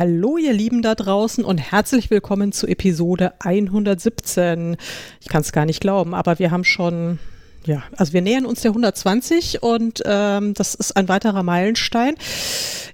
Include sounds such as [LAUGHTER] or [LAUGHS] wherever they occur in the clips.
Hallo ihr Lieben da draußen und herzlich willkommen zu Episode 117. Ich kann es gar nicht glauben, aber wir haben schon, ja, also wir nähern uns der 120 und ähm, das ist ein weiterer Meilenstein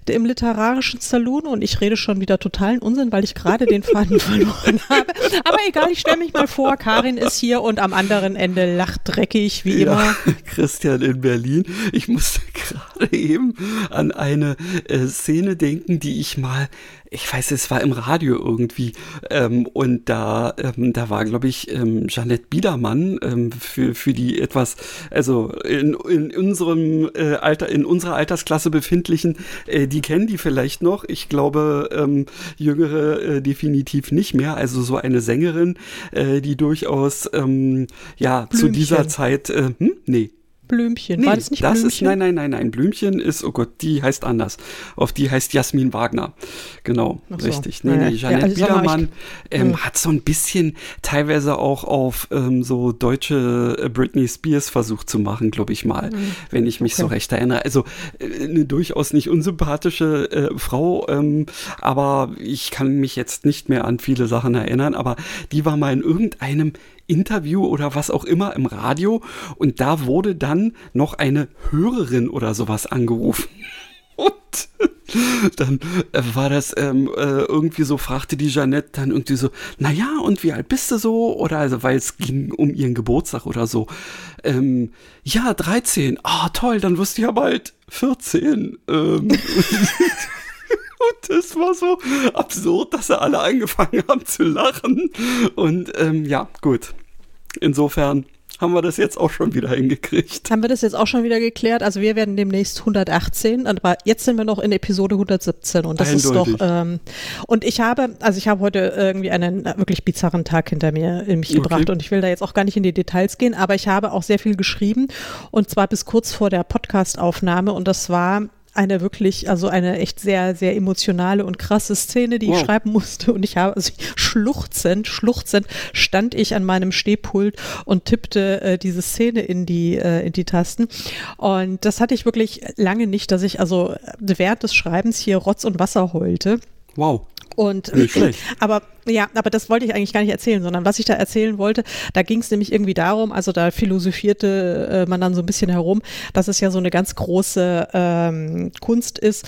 im literarischen Saloon und ich rede schon wieder totalen Unsinn, weil ich gerade den Faden [LAUGHS] verloren habe. Aber egal, ich stelle mich mal vor, Karin ist hier und am anderen Ende lacht dreckig, wie immer. Ja, [LAUGHS] Christian in Berlin. Ich musste [LAUGHS] gerade eben an eine äh, Szene denken, die ich mal ich weiß, es war im Radio irgendwie. Ähm, und da, ähm, da war, glaube ich, ähm, Jeanette Biedermann ähm, für, für die etwas, also in, in unserem äh, Alter, in unserer Altersklasse befindlichen, äh, die kennen die vielleicht noch. Ich glaube, ähm, Jüngere äh, definitiv nicht mehr. Also so eine Sängerin, äh, die durchaus ähm, ja Blümchen. zu dieser Zeit, äh, hm? nee, Blümchen. Nee, War das nicht das Blümchen? Ist, nein, nein, nein, nein. Blümchen ist, oh Gott, die heißt anders. Auf die heißt Jasmin Wagner. Genau, so. richtig. Nee, nee, Janette ja, also Biedermann ähm, hm. hat so ein bisschen teilweise auch auf ähm, so deutsche äh, Britney Spears versucht zu machen, glaube ich mal, mhm. wenn ich mich okay. so recht erinnere. Also äh, eine durchaus nicht unsympathische äh, Frau, ähm, aber ich kann mich jetzt nicht mehr an viele Sachen erinnern, aber die war mal in irgendeinem Interview oder was auch immer im Radio und da wurde dann noch eine Hörerin oder sowas angerufen. [LAUGHS] Und dann äh, war das ähm, äh, irgendwie so, fragte die Jeannette dann irgendwie so, naja, und wie alt bist du so? Oder also, weil es ging um ihren Geburtstag oder so. Ähm, ja, 13. Ah, toll, dann wirst du ja bald 14. Ähm, [LAUGHS] [LAUGHS] Und es war so absurd, dass sie alle angefangen haben zu lachen. Und ähm, ja, gut. Insofern haben wir das jetzt auch schon wieder hingekriegt. Haben wir das jetzt auch schon wieder geklärt? Also wir werden demnächst 118, aber jetzt sind wir noch in Episode 117 und das Eindeutig. ist doch ähm, und ich habe, also ich habe heute irgendwie einen wirklich bizarren Tag hinter mir in mich okay. gebracht und ich will da jetzt auch gar nicht in die Details gehen, aber ich habe auch sehr viel geschrieben und zwar bis kurz vor der Podcastaufnahme und das war eine wirklich, also eine echt sehr, sehr emotionale und krasse Szene, die wow. ich schreiben musste. Und ich habe, also schluchzend, schluchzend stand ich an meinem Stehpult und tippte äh, diese Szene in die, äh, in die Tasten. Und das hatte ich wirklich lange nicht, dass ich also während des Schreibens hier Rotz und Wasser heulte. Wow. Und Nicht [CLEARS THROAT] schlecht. aber ja, aber das wollte ich eigentlich gar nicht erzählen, sondern was ich da erzählen wollte, da ging es nämlich irgendwie darum, also da philosophierte äh, man dann so ein bisschen herum, dass es ja so eine ganz große ähm, Kunst ist,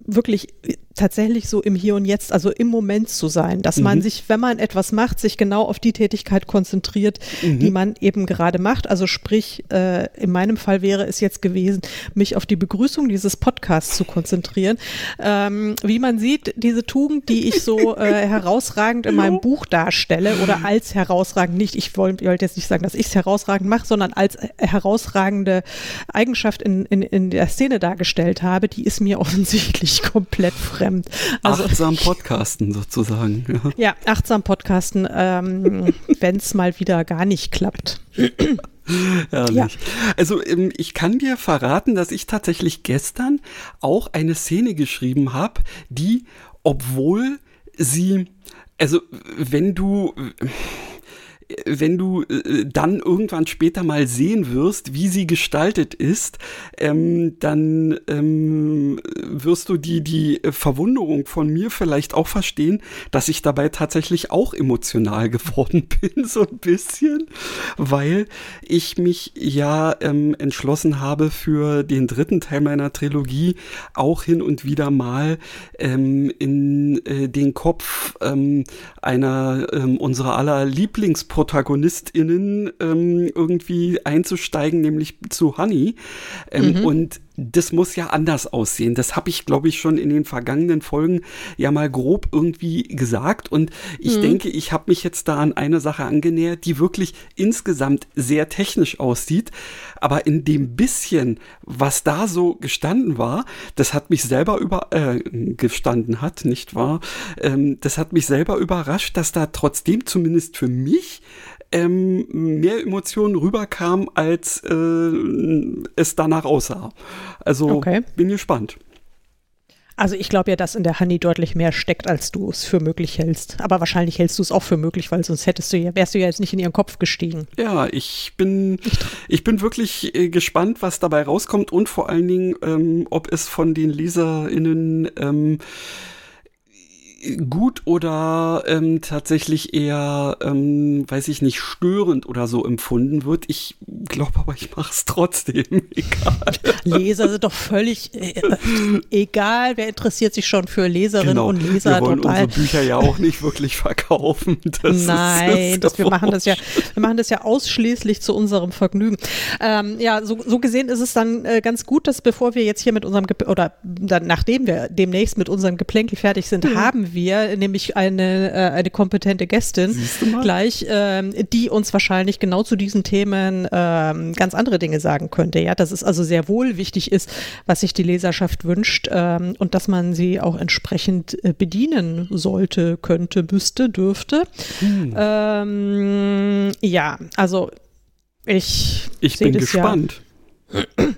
wirklich tatsächlich so im Hier und Jetzt, also im Moment zu sein, dass mhm. man sich, wenn man etwas macht, sich genau auf die Tätigkeit konzentriert, mhm. die man eben gerade macht. Also sprich, äh, in meinem Fall wäre es jetzt gewesen, mich auf die Begrüßung dieses Podcasts zu konzentrieren. Ähm, wie man sieht, diese Tugend, die ich so äh, [LAUGHS] herausragend in meinem Buch darstelle oder als herausragend nicht, ich wollte wollt jetzt nicht sagen, dass ich es herausragend mache, sondern als äh, herausragende Eigenschaft in, in, in der Szene dargestellt habe, die ist mir [LAUGHS] offensichtlich komplett fremd fremd. Also, achtsam podcasten sozusagen. Ja, ja achtsam podcasten, ähm, [LAUGHS] wenn es mal wieder gar nicht klappt. Herrlich. Ja. Also ähm, ich kann dir verraten, dass ich tatsächlich gestern auch eine Szene geschrieben habe, die, obwohl sie, also wenn du wenn du äh, dann irgendwann später mal sehen wirst, wie sie gestaltet ist, ähm, dann ähm, wirst du die, die Verwunderung von mir vielleicht auch verstehen, dass ich dabei tatsächlich auch emotional [LAUGHS] geworden bin, so ein bisschen, weil ich mich ja ähm, entschlossen habe, für den dritten Teil meiner Trilogie auch hin und wieder mal ähm, in äh, den Kopf ähm, einer ähm, unserer aller Lieblingsprodukte ProtagonistInnen ähm, irgendwie einzusteigen, nämlich zu Honey. Ähm, mhm. Und das muss ja anders aussehen. Das habe ich, glaube ich, schon in den vergangenen Folgen ja mal grob irgendwie gesagt. Und ich mhm. denke, ich habe mich jetzt da an eine Sache angenähert, die wirklich insgesamt sehr technisch aussieht. Aber in dem bisschen, was da so gestanden war, das hat mich selber über äh, gestanden hat, nicht wahr? Ähm, das hat mich selber überrascht, dass da trotzdem zumindest für mich ähm, mehr Emotionen rüberkam, als äh, es danach aussah. Also okay. bin gespannt. Also ich glaube ja, dass in der Honey deutlich mehr steckt, als du es für möglich hältst. Aber wahrscheinlich hältst du es auch für möglich, weil sonst hättest du ja, wärst du ja jetzt nicht in ihren Kopf gestiegen. Ja, ich bin, ich bin wirklich äh, gespannt, was dabei rauskommt und vor allen Dingen, ähm, ob es von den LeserInnen ähm, gut oder ähm, tatsächlich eher, ähm, weiß ich nicht, störend oder so empfunden wird. Ich glaube aber, ich mache es trotzdem. [LAUGHS] Egal. Leser sind doch völlig äh, egal. Wer interessiert sich schon für Leserinnen genau. und Leser? Wir wollen total. unsere Bücher ja auch nicht wirklich verkaufen. Das Nein, ist, das wir machen das ja, [LAUGHS] wir machen das ja ausschließlich zu unserem Vergnügen. Ähm, ja, so, so, gesehen ist es dann äh, ganz gut, dass bevor wir jetzt hier mit unserem Ge oder dann nachdem wir demnächst mit unserem Geplänkel fertig sind, mhm. haben wir nämlich eine, äh, eine kompetente Gästin gleich, ähm, die uns wahrscheinlich genau zu diesen Themen ähm, ganz andere Dinge sagen könnte. Ja, dass es also sehr wohl wichtig ist, was sich die Leserschaft wünscht ähm, und dass man sie auch entsprechend äh, bedienen sollte, könnte, müsste, dürfte. Hm. Ähm, ja, also ich, ich bin gespannt. Ja,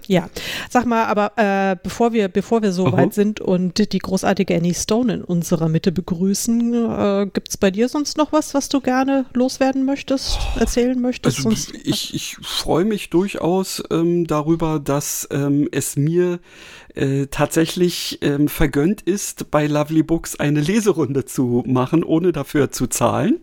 ja, sag mal, aber äh, bevor wir, bevor wir so Aha. weit sind und die großartige Annie Stone in unserer Mitte begrüßen, äh, gibt es bei dir sonst noch was, was du gerne loswerden möchtest, erzählen möchtest? Also, ich, ich freue mich durchaus ähm, darüber, dass ähm, es mir äh, tatsächlich ähm, vergönnt ist, bei Lovely Books eine Leserunde zu machen, ohne dafür zu zahlen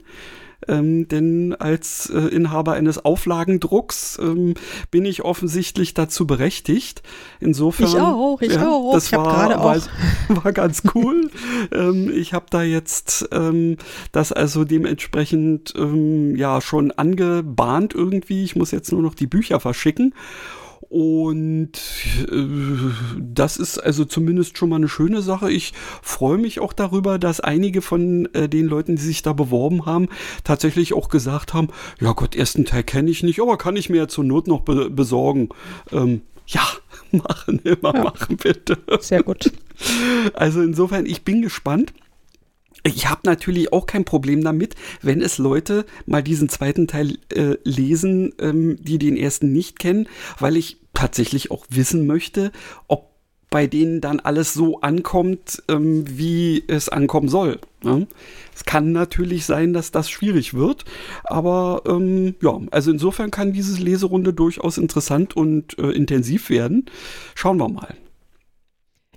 ähm, denn als äh, Inhaber eines Auflagendrucks ähm, bin ich offensichtlich dazu berechtigt. Insofern. Ich auch, ich ja, auch. Das ich war, war, [LAUGHS] war, ganz cool. ähm, ich habe da jetzt ähm, das also dementsprechend ähm, ja schon angebahnt irgendwie. Ich muss jetzt nur noch die Bücher verschicken. Und äh, das ist also zumindest schon mal eine schöne Sache. Ich freue mich auch darüber, dass einige von äh, den Leuten, die sich da beworben haben, tatsächlich auch gesagt haben, ja Gott, ersten Teil kenne ich nicht, aber kann ich mir ja zur Not noch be besorgen. Ähm, ja, [LAUGHS] machen, immer ja. machen, bitte. Sehr gut. Also insofern, ich bin gespannt. Ich habe natürlich auch kein Problem damit, wenn es Leute mal diesen zweiten Teil äh, lesen, ähm, die den ersten nicht kennen, weil ich tatsächlich auch wissen möchte, ob bei denen dann alles so ankommt, ähm, wie es ankommen soll. Ne? Es kann natürlich sein, dass das schwierig wird, aber ähm, ja, also insofern kann diese Leserunde durchaus interessant und äh, intensiv werden. Schauen wir mal.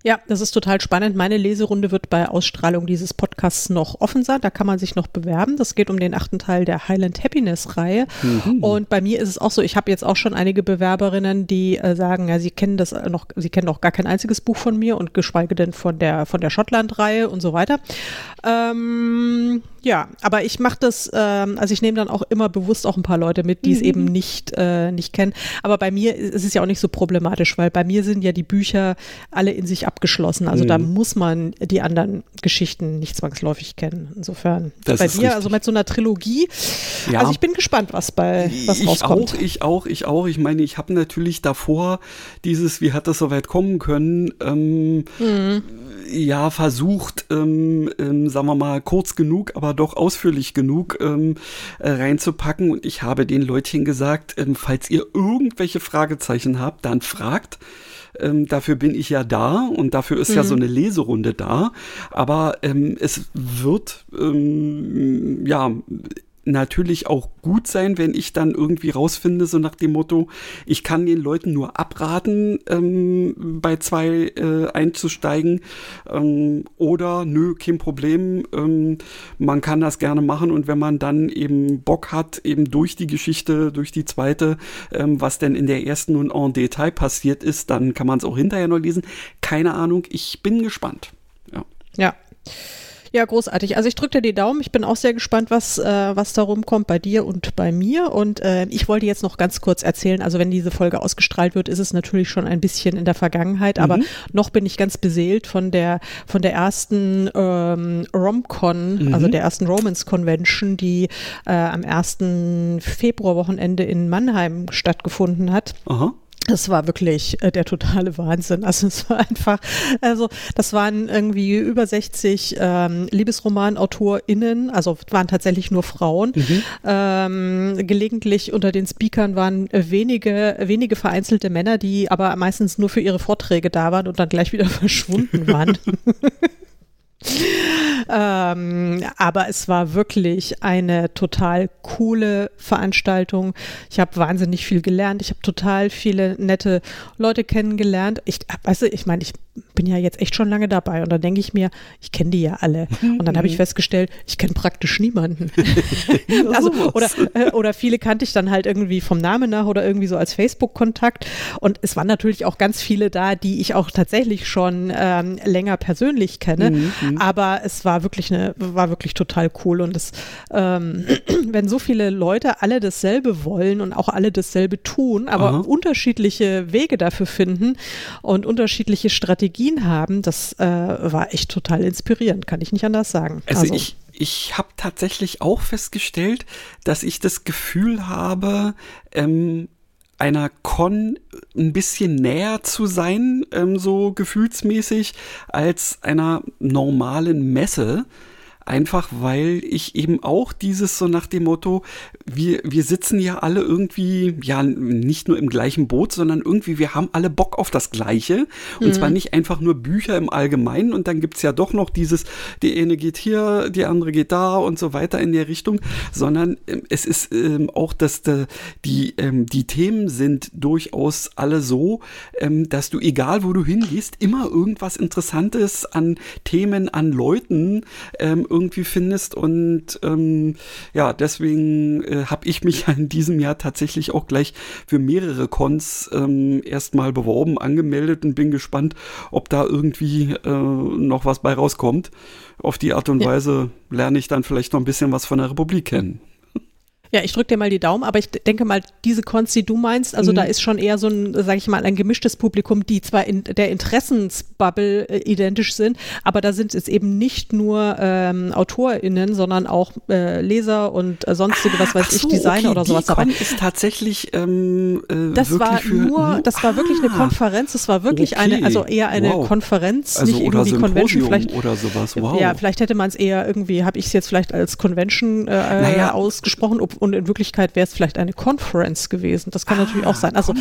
Ja, das ist total spannend. Meine Leserunde wird bei Ausstrahlung dieses Podcasts noch offen sein. Da kann man sich noch bewerben. Das geht um den achten Teil der Highland Happiness Reihe. Mhm. Und bei mir ist es auch so, ich habe jetzt auch schon einige Bewerberinnen, die äh, sagen, ja, sie kennen das noch, sie kennen noch gar kein einziges Buch von mir und geschweige denn von der, von der Schottland Reihe und so weiter. Ähm, ja, aber ich mache das, ähm, also ich nehme dann auch immer bewusst auch ein paar Leute mit, die es mhm. eben nicht, äh, nicht kennen. Aber bei mir ist es ja auch nicht so problematisch, weil bei mir sind ja die Bücher alle in sich abgeschlossen. Also mhm. da muss man die anderen Geschichten nicht zwangsläufig kennen. Insofern. Das bei dir, richtig. also mit so einer Trilogie. Ja. Also ich bin gespannt, was bei was ich rauskommt. Auch, ich auch, ich auch. Ich meine, ich habe natürlich davor dieses, wie hat das so weit kommen können, ähm, mhm ja versucht, ähm, ähm, sagen wir mal, kurz genug, aber doch ausführlich genug ähm, äh, reinzupacken. Und ich habe den Leutchen gesagt, ähm, falls ihr irgendwelche Fragezeichen habt, dann fragt. Ähm, dafür bin ich ja da und dafür ist mhm. ja so eine Leserunde da. Aber ähm, es wird ähm, ja natürlich auch gut sein, wenn ich dann irgendwie rausfinde, so nach dem Motto, ich kann den Leuten nur abraten, ähm, bei zwei äh, einzusteigen ähm, oder nö, kein Problem, ähm, man kann das gerne machen und wenn man dann eben Bock hat, eben durch die Geschichte, durch die zweite, ähm, was denn in der ersten und en Detail passiert ist, dann kann man es auch hinterher noch lesen. Keine Ahnung, ich bin gespannt. Ja. Ja. Ja, großartig. Also ich drücke dir die Daumen. Ich bin auch sehr gespannt, was, äh, was darum kommt bei dir und bei mir. Und äh, ich wollte jetzt noch ganz kurz erzählen, also wenn diese Folge ausgestrahlt wird, ist es natürlich schon ein bisschen in der Vergangenheit, mhm. aber noch bin ich ganz beseelt von der, von der ersten ähm, Romcon, mhm. also der ersten Romance Convention, die äh, am 1. Februarwochenende in Mannheim stattgefunden hat. Aha. Das war wirklich äh, der totale Wahnsinn. [LAUGHS] Also es war einfach, also das waren irgendwie über 60 ähm, Liebesroman-AutorInnen, also waren tatsächlich nur Frauen. Mhm. Ähm, gelegentlich unter den Speakern waren wenige, wenige vereinzelte Männer, die aber meistens nur für ihre Vorträge da waren und dann gleich wieder [LAUGHS] verschwunden waren. [LAUGHS] ähm, aber es war wirklich eine total coole Veranstaltung. Ich habe wahnsinnig viel gelernt. Ich habe total viele nette Leute kennengelernt. Ich, weißt du, ich meine, ich bin ja jetzt echt schon lange dabei und dann denke ich mir, ich kenne die ja alle. Und dann habe ich festgestellt, ich kenne praktisch niemanden. [LAUGHS] also, oder, äh, oder viele kannte ich dann halt irgendwie vom Namen nach oder irgendwie so als Facebook-Kontakt. Und es waren natürlich auch ganz viele da, die ich auch tatsächlich schon ähm, länger persönlich kenne. Mhm, mhm. Aber es war wirklich eine, war wirklich total cool. Und es, ähm, [CLEARS THROAT] wenn so viele Leute alle dasselbe wollen und auch alle dasselbe tun, aber Aha. unterschiedliche Wege dafür finden und unterschiedliche Strategien Strategien haben, das äh, war echt total inspirierend, kann ich nicht anders sagen. Also, also ich, ich habe tatsächlich auch festgestellt, dass ich das Gefühl habe, ähm, einer Con ein bisschen näher zu sein, ähm, so gefühlsmäßig, als einer normalen Messe. Einfach weil ich eben auch dieses so nach dem Motto, wir, wir sitzen ja alle irgendwie, ja, nicht nur im gleichen Boot, sondern irgendwie, wir haben alle Bock auf das Gleiche. Und mhm. zwar nicht einfach nur Bücher im Allgemeinen. Und dann gibt's ja doch noch dieses, die eine geht hier, die andere geht da und so weiter in der Richtung, sondern ähm, es ist ähm, auch, dass de, die, ähm, die Themen sind durchaus alle so, ähm, dass du, egal wo du hingehst, immer irgendwas Interessantes an Themen, an Leuten ähm, irgendwie findest. Und ähm, ja, deswegen äh, habe ich mich [LAUGHS] in diesem Jahr tatsächlich auch gleich für mehrere Cons ähm, erstmal beworben, angemeldet und bin gespannt, ob da irgendwie äh, noch was bei rauskommt. Auf die Art und ja. Weise lerne ich dann vielleicht noch ein bisschen was von der Republik kennen. Ja, ich drücke dir mal die Daumen, aber ich denke mal, diese Cons, die du meinst, also mhm. da ist schon eher so ein, sage ich mal, ein gemischtes Publikum, die zwar in der Interessensbubble äh, identisch sind, aber da sind es eben nicht nur ähm, AutorInnen, sondern auch äh, Leser und äh, sonstige, was weiß so, ich, Designer okay, oder sowas dabei. ist tatsächlich ähm, äh, das war nur, das war wirklich eine ah, Konferenz, das war wirklich okay. eine, also eher eine wow. Konferenz, also nicht irgendwie Convention vielleicht oder sowas. Wow. Ja, vielleicht hätte man es eher irgendwie, habe ich es jetzt vielleicht als Convention äh, naja. ausgesprochen, ob, und in Wirklichkeit wäre es vielleicht eine Conference gewesen. Das kann ah, natürlich auch sein. Also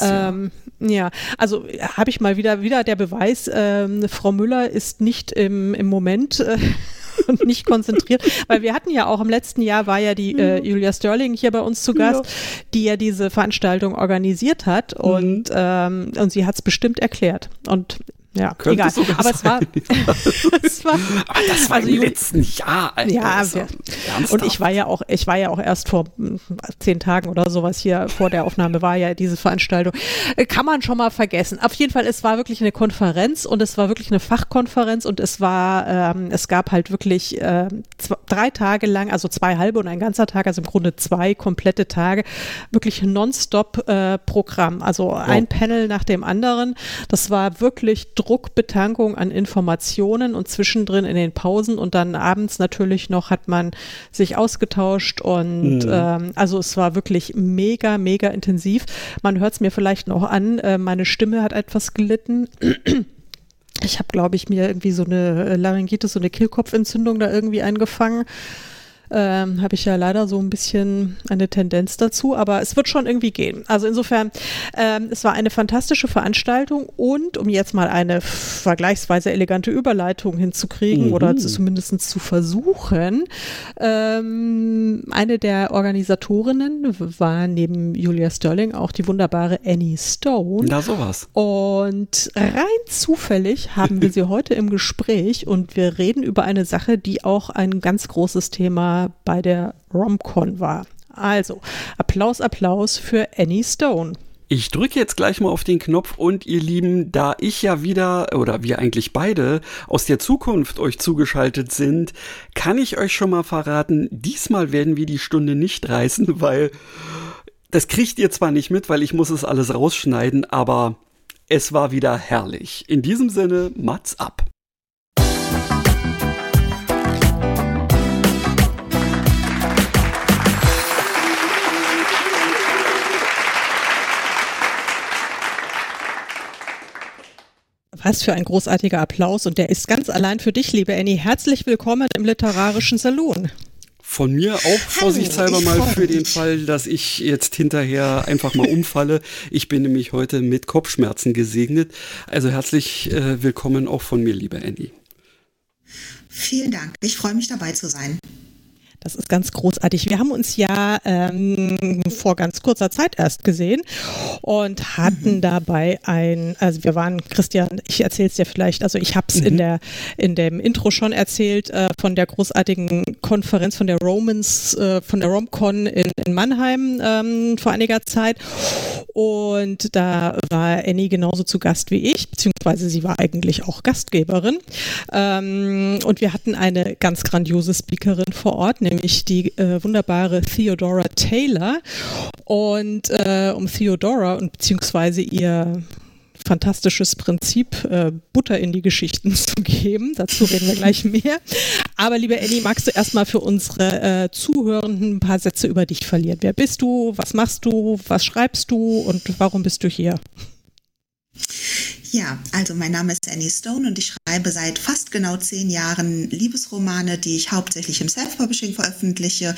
ähm, ja. also habe ich mal wieder wieder der Beweis, ähm, Frau Müller ist nicht im, im Moment äh, und [LAUGHS] nicht konzentriert, weil wir hatten ja auch im letzten Jahr war ja die äh, Julia Sterling hier bei uns zu Gast, ja. die ja diese Veranstaltung organisiert hat und mhm. ähm, und sie hat es bestimmt erklärt und ja, Könnte egal. Aber es war, [LAUGHS] es war, aber das war also im letzten Jahr, Alter. Ja, wir, und ich war ja auch, ich war ja auch erst vor hm, zehn Tagen oder sowas hier vor der Aufnahme war ja diese Veranstaltung. Äh, kann man schon mal vergessen. Auf jeden Fall, es war wirklich eine Konferenz und es war wirklich eine Fachkonferenz und es war, ähm, es gab halt wirklich äh, zwei, drei Tage lang, also zwei halbe und ein ganzer Tag, also im Grunde zwei komplette Tage, wirklich nonstop äh, Programm. Also oh. ein Panel nach dem anderen. Das war wirklich Druckbetankung an Informationen und zwischendrin in den Pausen und dann abends natürlich noch hat man sich ausgetauscht und mhm. ähm, also es war wirklich mega, mega intensiv. Man hört es mir vielleicht noch an, äh, meine Stimme hat etwas gelitten. Ich habe, glaube ich, mir irgendwie so eine Laryngitis, so eine Kehlkopfentzündung da irgendwie eingefangen ähm, habe ich ja leider so ein bisschen eine Tendenz dazu, aber es wird schon irgendwie gehen. Also insofern, ähm, es war eine fantastische Veranstaltung und um jetzt mal eine vergleichsweise elegante Überleitung hinzukriegen mhm. oder zumindest zu versuchen, ähm, eine der Organisatorinnen war neben Julia Sterling auch die wunderbare Annie Stone. Na sowas. Und rein zufällig haben wir sie [LAUGHS] heute im Gespräch und wir reden über eine Sache, die auch ein ganz großes Thema bei der Romcon war. Also, Applaus, Applaus für Annie Stone. Ich drücke jetzt gleich mal auf den Knopf und ihr Lieben, da ich ja wieder oder wir eigentlich beide aus der Zukunft euch zugeschaltet sind, kann ich euch schon mal verraten, diesmal werden wir die Stunde nicht reißen, [LAUGHS] weil das kriegt ihr zwar nicht mit, weil ich muss es alles rausschneiden, aber es war wieder herrlich. In diesem Sinne, Mats ab. Was für ein großartiger Applaus und der ist ganz allein für dich, liebe Annie. Herzlich willkommen im Literarischen Salon. Von mir auch vorsichtshalber mal für den Fall, dass ich jetzt hinterher einfach mal umfalle. Ich bin nämlich heute mit Kopfschmerzen gesegnet. Also herzlich äh, willkommen auch von mir, liebe Annie. Vielen Dank. Ich freue mich dabei zu sein. Das ist ganz großartig. Wir haben uns ja ähm, vor ganz kurzer Zeit erst gesehen und hatten mhm. dabei ein, also wir waren, Christian, ich erzähle es dir vielleicht, also ich habe es mhm. in, der, in dem Intro schon erzählt, äh, von der großartigen Konferenz von der Romans, äh, von der Romcon in, in Mannheim ähm, vor einiger Zeit. Und da war Annie genauso zu Gast wie ich, beziehungsweise sie war eigentlich auch Gastgeberin. Ähm, und wir hatten eine ganz grandiose Speakerin vor Ort, nämlich nämlich die äh, wunderbare Theodora Taylor. Und äh, um Theodora und beziehungsweise ihr fantastisches Prinzip, äh, Butter in die Geschichten [LAUGHS] zu geben. Dazu reden wir gleich mehr. Aber liebe Annie, magst du erstmal für unsere äh, Zuhörenden ein paar Sätze über dich verlieren? Wer bist du? Was machst du? Was schreibst du? Und warum bist du hier? Ja, also mein Name ist Annie Stone und ich schreibe seit fast genau zehn Jahren Liebesromane, die ich hauptsächlich im Self-Publishing veröffentliche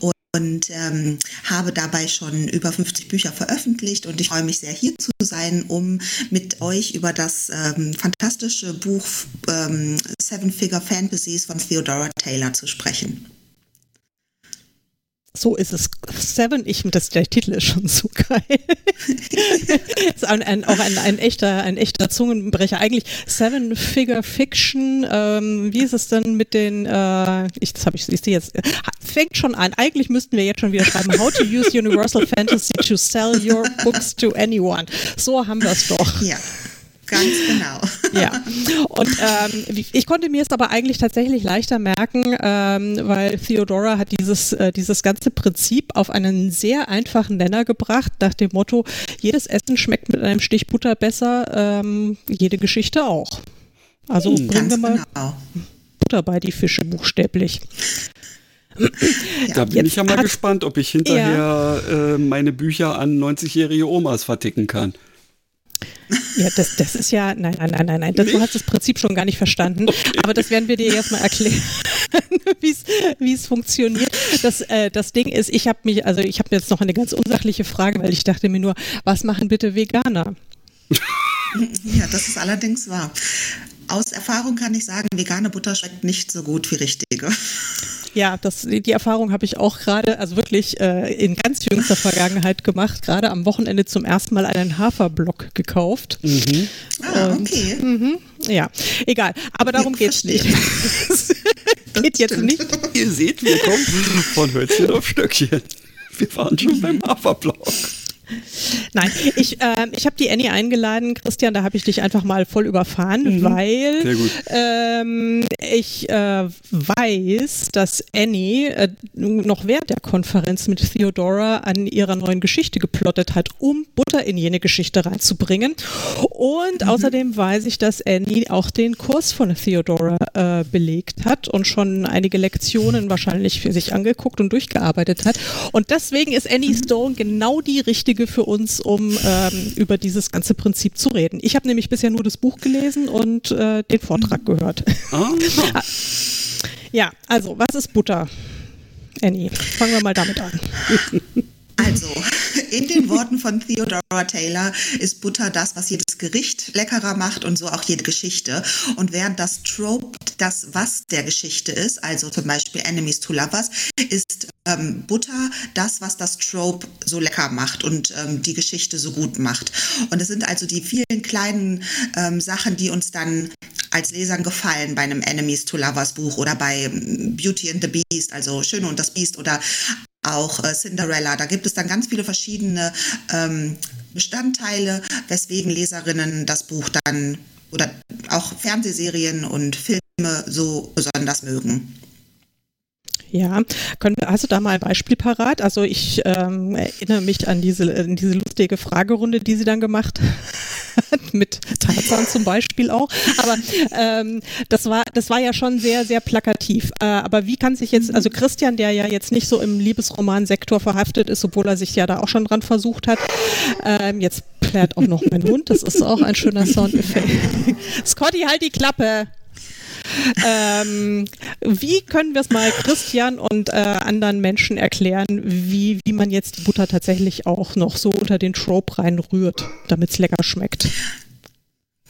und ähm, habe dabei schon über 50 Bücher veröffentlicht und ich freue mich sehr hier zu sein, um mit euch über das ähm, fantastische Buch ähm, Seven Figure Fantasies von Theodora Taylor zu sprechen. So ist es. Seven, ich, das, der Titel ist schon so geil. [LAUGHS] ist ein, ein, auch ein, ein, echter, ein echter Zungenbrecher. Eigentlich Seven Figure Fiction. Ähm, wie ist es denn mit den, äh, ich, das habe ich, ich sehe jetzt, fängt schon an. Eigentlich müssten wir jetzt schon wieder schreiben, how to use Universal Fantasy to sell your books to anyone. So haben wir es doch. Ja. Ganz genau. Ja. Und ähm, ich konnte mir es aber eigentlich tatsächlich leichter merken, ähm, weil Theodora hat dieses, äh, dieses ganze Prinzip auf einen sehr einfachen Nenner gebracht, nach dem Motto, jedes Essen schmeckt mit einem Stich Butter besser, ähm, jede Geschichte auch. Also mhm, bringen wir mal genau. Butter bei die Fische, buchstäblich. Da bin ich ja mal gespannt, ob ich hinterher äh, meine Bücher an 90-jährige Omas verticken kann. Ja, das, das ist ja, nein, nein, nein, nein, nein. Du hast das Prinzip schon gar nicht verstanden. Okay. Aber das werden wir dir jetzt mal erklären, [LAUGHS] wie es funktioniert. Das, äh, das Ding ist, ich habe mich, also ich habe jetzt noch eine ganz unsachliche Frage, weil ich dachte mir nur, was machen bitte Veganer? Ja, das ist allerdings wahr. Aus Erfahrung kann ich sagen, vegane Butter schmeckt nicht so gut wie richtige. Ja, das, die Erfahrung habe ich auch gerade, also wirklich äh, in ganz jüngster Vergangenheit gemacht, gerade am Wochenende zum ersten Mal einen Haferblock gekauft. Mhm. Ah, okay. mh, ja, egal. Aber darum geht es nicht. [LAUGHS] geht jetzt nicht. Ihr seht, wir kommen von Hölzchen auf Stöckchen. Wir waren schon beim Haferblock. [LAUGHS] Nein, ich, äh, ich habe die Annie eingeladen, Christian, da habe ich dich einfach mal voll überfahren, mhm. weil ähm, ich äh, weiß, dass Annie äh, noch während der Konferenz mit Theodora an ihrer neuen Geschichte geplottet hat, um Butter in jene Geschichte reinzubringen. Und mhm. außerdem weiß ich, dass Annie auch den Kurs von Theodora äh, belegt hat und schon einige Lektionen wahrscheinlich für sich angeguckt und durchgearbeitet hat. Und deswegen ist Annie mhm. Stone genau die richtige Richtige für uns, um ähm, über dieses ganze Prinzip zu reden. Ich habe nämlich bisher nur das Buch gelesen und äh, den Vortrag gehört. Oh. [LAUGHS] ja, also, was ist Butter? Annie, fangen wir mal damit an. [LAUGHS] Also, [LAUGHS] in den Worten von Theodora Taylor ist Butter das, was jedes Gericht leckerer macht und so auch jede Geschichte. Und während das Trope das, was der Geschichte ist, also zum Beispiel Enemies to Lovers, ist ähm, Butter das, was das Trope so lecker macht und ähm, die Geschichte so gut macht. Und es sind also die vielen kleinen ähm, Sachen, die uns dann als Lesern gefallen bei einem Enemies to Lovers Buch oder bei ähm, Beauty and the Beast, also Schöne und das Beast oder auch äh, Cinderella. Da gibt es dann ganz viele verschiedene ähm, Bestandteile, weswegen Leserinnen das Buch dann oder auch Fernsehserien und Filme so besonders mögen. Ja, können, hast du da mal ein Beispiel parat? Also ich ähm, erinnere mich an diese, an diese lustige Fragerunde, die sie dann gemacht hat, [LAUGHS] mit Tarzan zum Beispiel auch. Aber ähm, das war, das war ja schon sehr, sehr plakativ. Äh, aber wie kann sich jetzt, also Christian, der ja jetzt nicht so im Liebesromansektor verhaftet ist, obwohl er sich ja da auch schon dran versucht hat, ähm, jetzt plärt auch noch mein Hund, das ist auch ein schöner Soundeffekt. [LAUGHS] Scotty, halt die Klappe! Ähm, wie können wir es mal Christian und äh, anderen Menschen erklären, wie, wie man jetzt die Butter tatsächlich auch noch so unter den Trope reinrührt, damit es lecker schmeckt?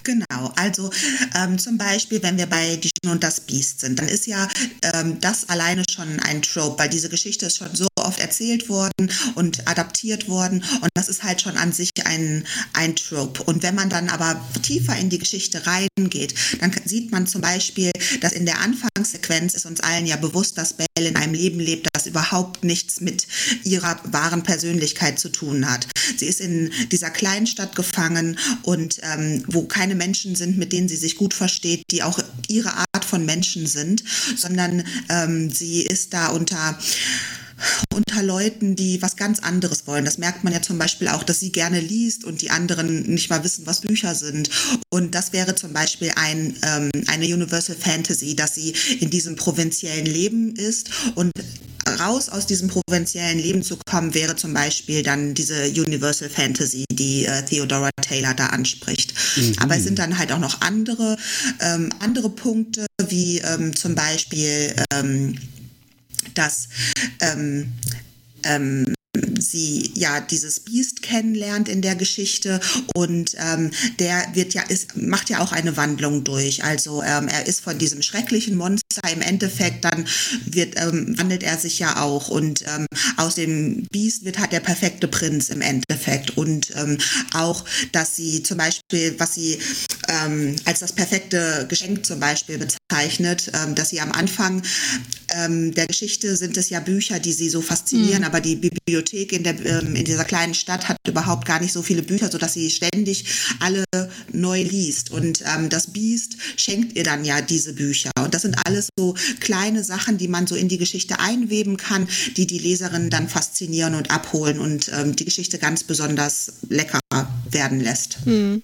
Genau, also ähm, zum Beispiel, wenn wir bei Die Schöne und das Biest sind, dann ist ja ähm, das alleine schon ein Trope, weil diese Geschichte ist schon so oft erzählt worden und adaptiert worden und das ist halt schon an sich ein, ein Trope. Und wenn man dann aber tiefer in die Geschichte reingeht, dann sieht man zum Beispiel, dass in der Anfangssequenz ist uns allen ja bewusst, dass Belle in einem Leben lebt, das überhaupt nichts mit ihrer wahren Persönlichkeit zu tun hat. Sie ist in dieser kleinen Stadt gefangen und ähm, wo keine Menschen sind, mit denen sie sich gut versteht, die auch ihre Art von Menschen sind, sondern ähm, sie ist da unter unter Leuten, die was ganz anderes wollen. Das merkt man ja zum Beispiel auch, dass sie gerne liest und die anderen nicht mal wissen, was Bücher sind. Und das wäre zum Beispiel ein, ähm, eine Universal Fantasy, dass sie in diesem provinziellen Leben ist und raus aus diesem provinziellen Leben zu kommen, wäre zum Beispiel dann diese Universal Fantasy, die äh, Theodora Taylor da anspricht. Mhm. Aber es sind dann halt auch noch andere, ähm, andere Punkte, wie ähm, zum Beispiel, ähm, dass ähm, ähm, sie ja dieses Biest kennenlernt in der Geschichte und ähm, der wird ja ist macht ja auch eine Wandlung durch. Also ähm, er ist von diesem schrecklichen Monster im Endeffekt dann wird ähm, wandelt er sich ja auch und ähm, aus dem Biest wird halt der perfekte Prinz im Endeffekt und ähm, auch dass sie zum Beispiel was sie ähm, als das perfekte Geschenk zum Beispiel bezeichnet, ähm, dass sie am Anfang ähm, der Geschichte sind es ja Bücher, die sie so faszinieren, mhm. aber die Bibliothek in, der, ähm, in dieser kleinen Stadt hat überhaupt gar nicht so viele Bücher, sodass sie ständig alle neu liest. Und ähm, das Biest schenkt ihr dann ja diese Bücher. Und das sind alles so kleine Sachen, die man so in die Geschichte einweben kann, die die Leserinnen dann faszinieren und abholen und ähm, die Geschichte ganz besonders lecker werden lässt. Mhm.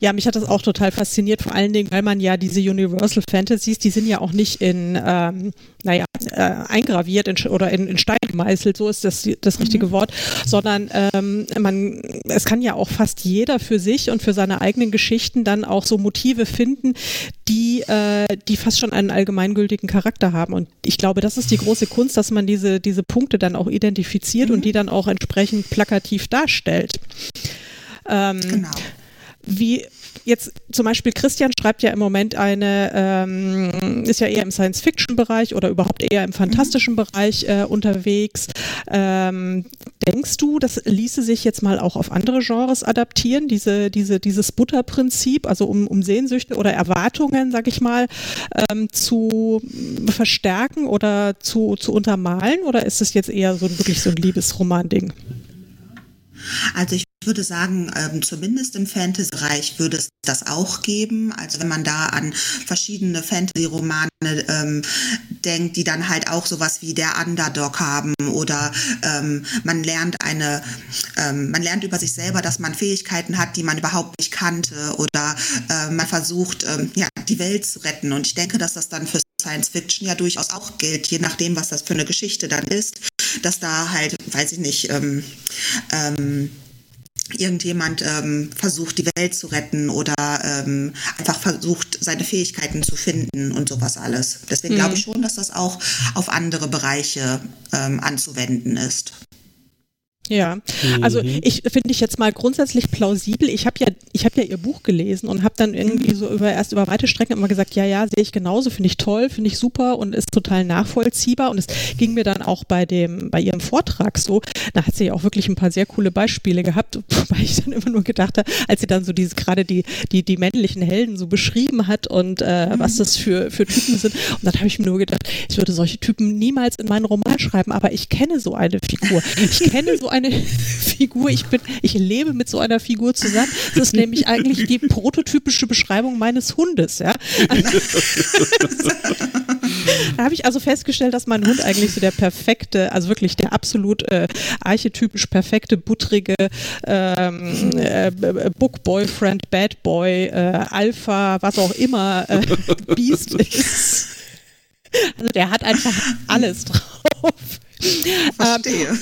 Ja, mich hat das auch total fasziniert, vor allen Dingen, weil man ja diese Universal Fantasies, die sind ja auch nicht in, ähm, naja, äh, eingraviert in, oder in, in, Stein gemeißelt, so ist das das richtige mhm. Wort, sondern ähm, man, es kann ja auch fast jeder für sich und für seine eigenen Geschichten dann auch so Motive finden, die, äh, die fast schon einen allgemeingültigen Charakter haben. Und ich glaube, das ist die große Kunst, dass man diese, diese Punkte dann auch identifiziert mhm. und die dann auch entsprechend plakativ darstellt. Ähm, genau wie jetzt zum Beispiel Christian schreibt ja im Moment eine, ähm, ist ja eher im Science-Fiction-Bereich oder überhaupt eher im fantastischen mhm. Bereich äh, unterwegs. Ähm, denkst du, das ließe sich jetzt mal auch auf andere Genres adaptieren, diese, diese, dieses Butterprinzip, also um, um Sehnsüchte oder Erwartungen, sag ich mal, ähm, zu verstärken oder zu, zu untermalen? Oder ist es jetzt eher so wirklich so ein Liebesroman-Ding? Also ich würde sagen, ähm, zumindest im Fantasy-Bereich würde es das auch geben. Also wenn man da an verschiedene Fantasy-Romane ähm, denkt, die dann halt auch sowas wie der Underdog haben oder ähm, man lernt eine, ähm, man lernt über sich selber, dass man Fähigkeiten hat, die man überhaupt nicht kannte oder äh, man versucht, ähm, ja, die Welt zu retten. Und ich denke, dass das dann für Science Fiction ja durchaus auch gilt, je nachdem, was das für eine Geschichte dann ist, dass da halt, weiß ich nicht, ähm, ähm, irgendjemand ähm, versucht, die Welt zu retten oder ähm, einfach versucht, seine Fähigkeiten zu finden und sowas alles. Deswegen mhm. glaube ich schon, dass das auch auf andere Bereiche ähm, anzuwenden ist. Ja, also mhm. ich finde ich jetzt mal grundsätzlich plausibel. Ich habe ja, ich habe ja ihr Buch gelesen und habe dann irgendwie so über erst über weite Strecken immer gesagt, ja, ja, sehe ich genauso, finde ich toll, finde ich super und ist total nachvollziehbar. Und es ging mir dann auch bei dem, bei ihrem Vortrag so. Da hat sie ja auch wirklich ein paar sehr coole Beispiele gehabt, [LAUGHS] weil ich dann immer nur gedacht habe, als sie dann so diese gerade die die die männlichen Helden so beschrieben hat und äh, mhm. was das für für Typen sind. Und dann habe ich mir nur gedacht, ich würde solche Typen niemals in meinen Roman schreiben, aber ich kenne so eine Figur. Ich kenne so eine [LAUGHS] Figur, ich bin, ich lebe mit so einer Figur zusammen. Das ist nämlich eigentlich die prototypische Beschreibung meines Hundes, ja. da habe ich also festgestellt, dass mein Hund eigentlich so der perfekte, also wirklich der absolut äh, archetypisch perfekte, buttrige ähm, äh, Book Boyfriend, Bad Boy, äh, Alpha, was auch immer äh, Beast ist. Also der hat einfach alles drauf. Verstehe. Ähm,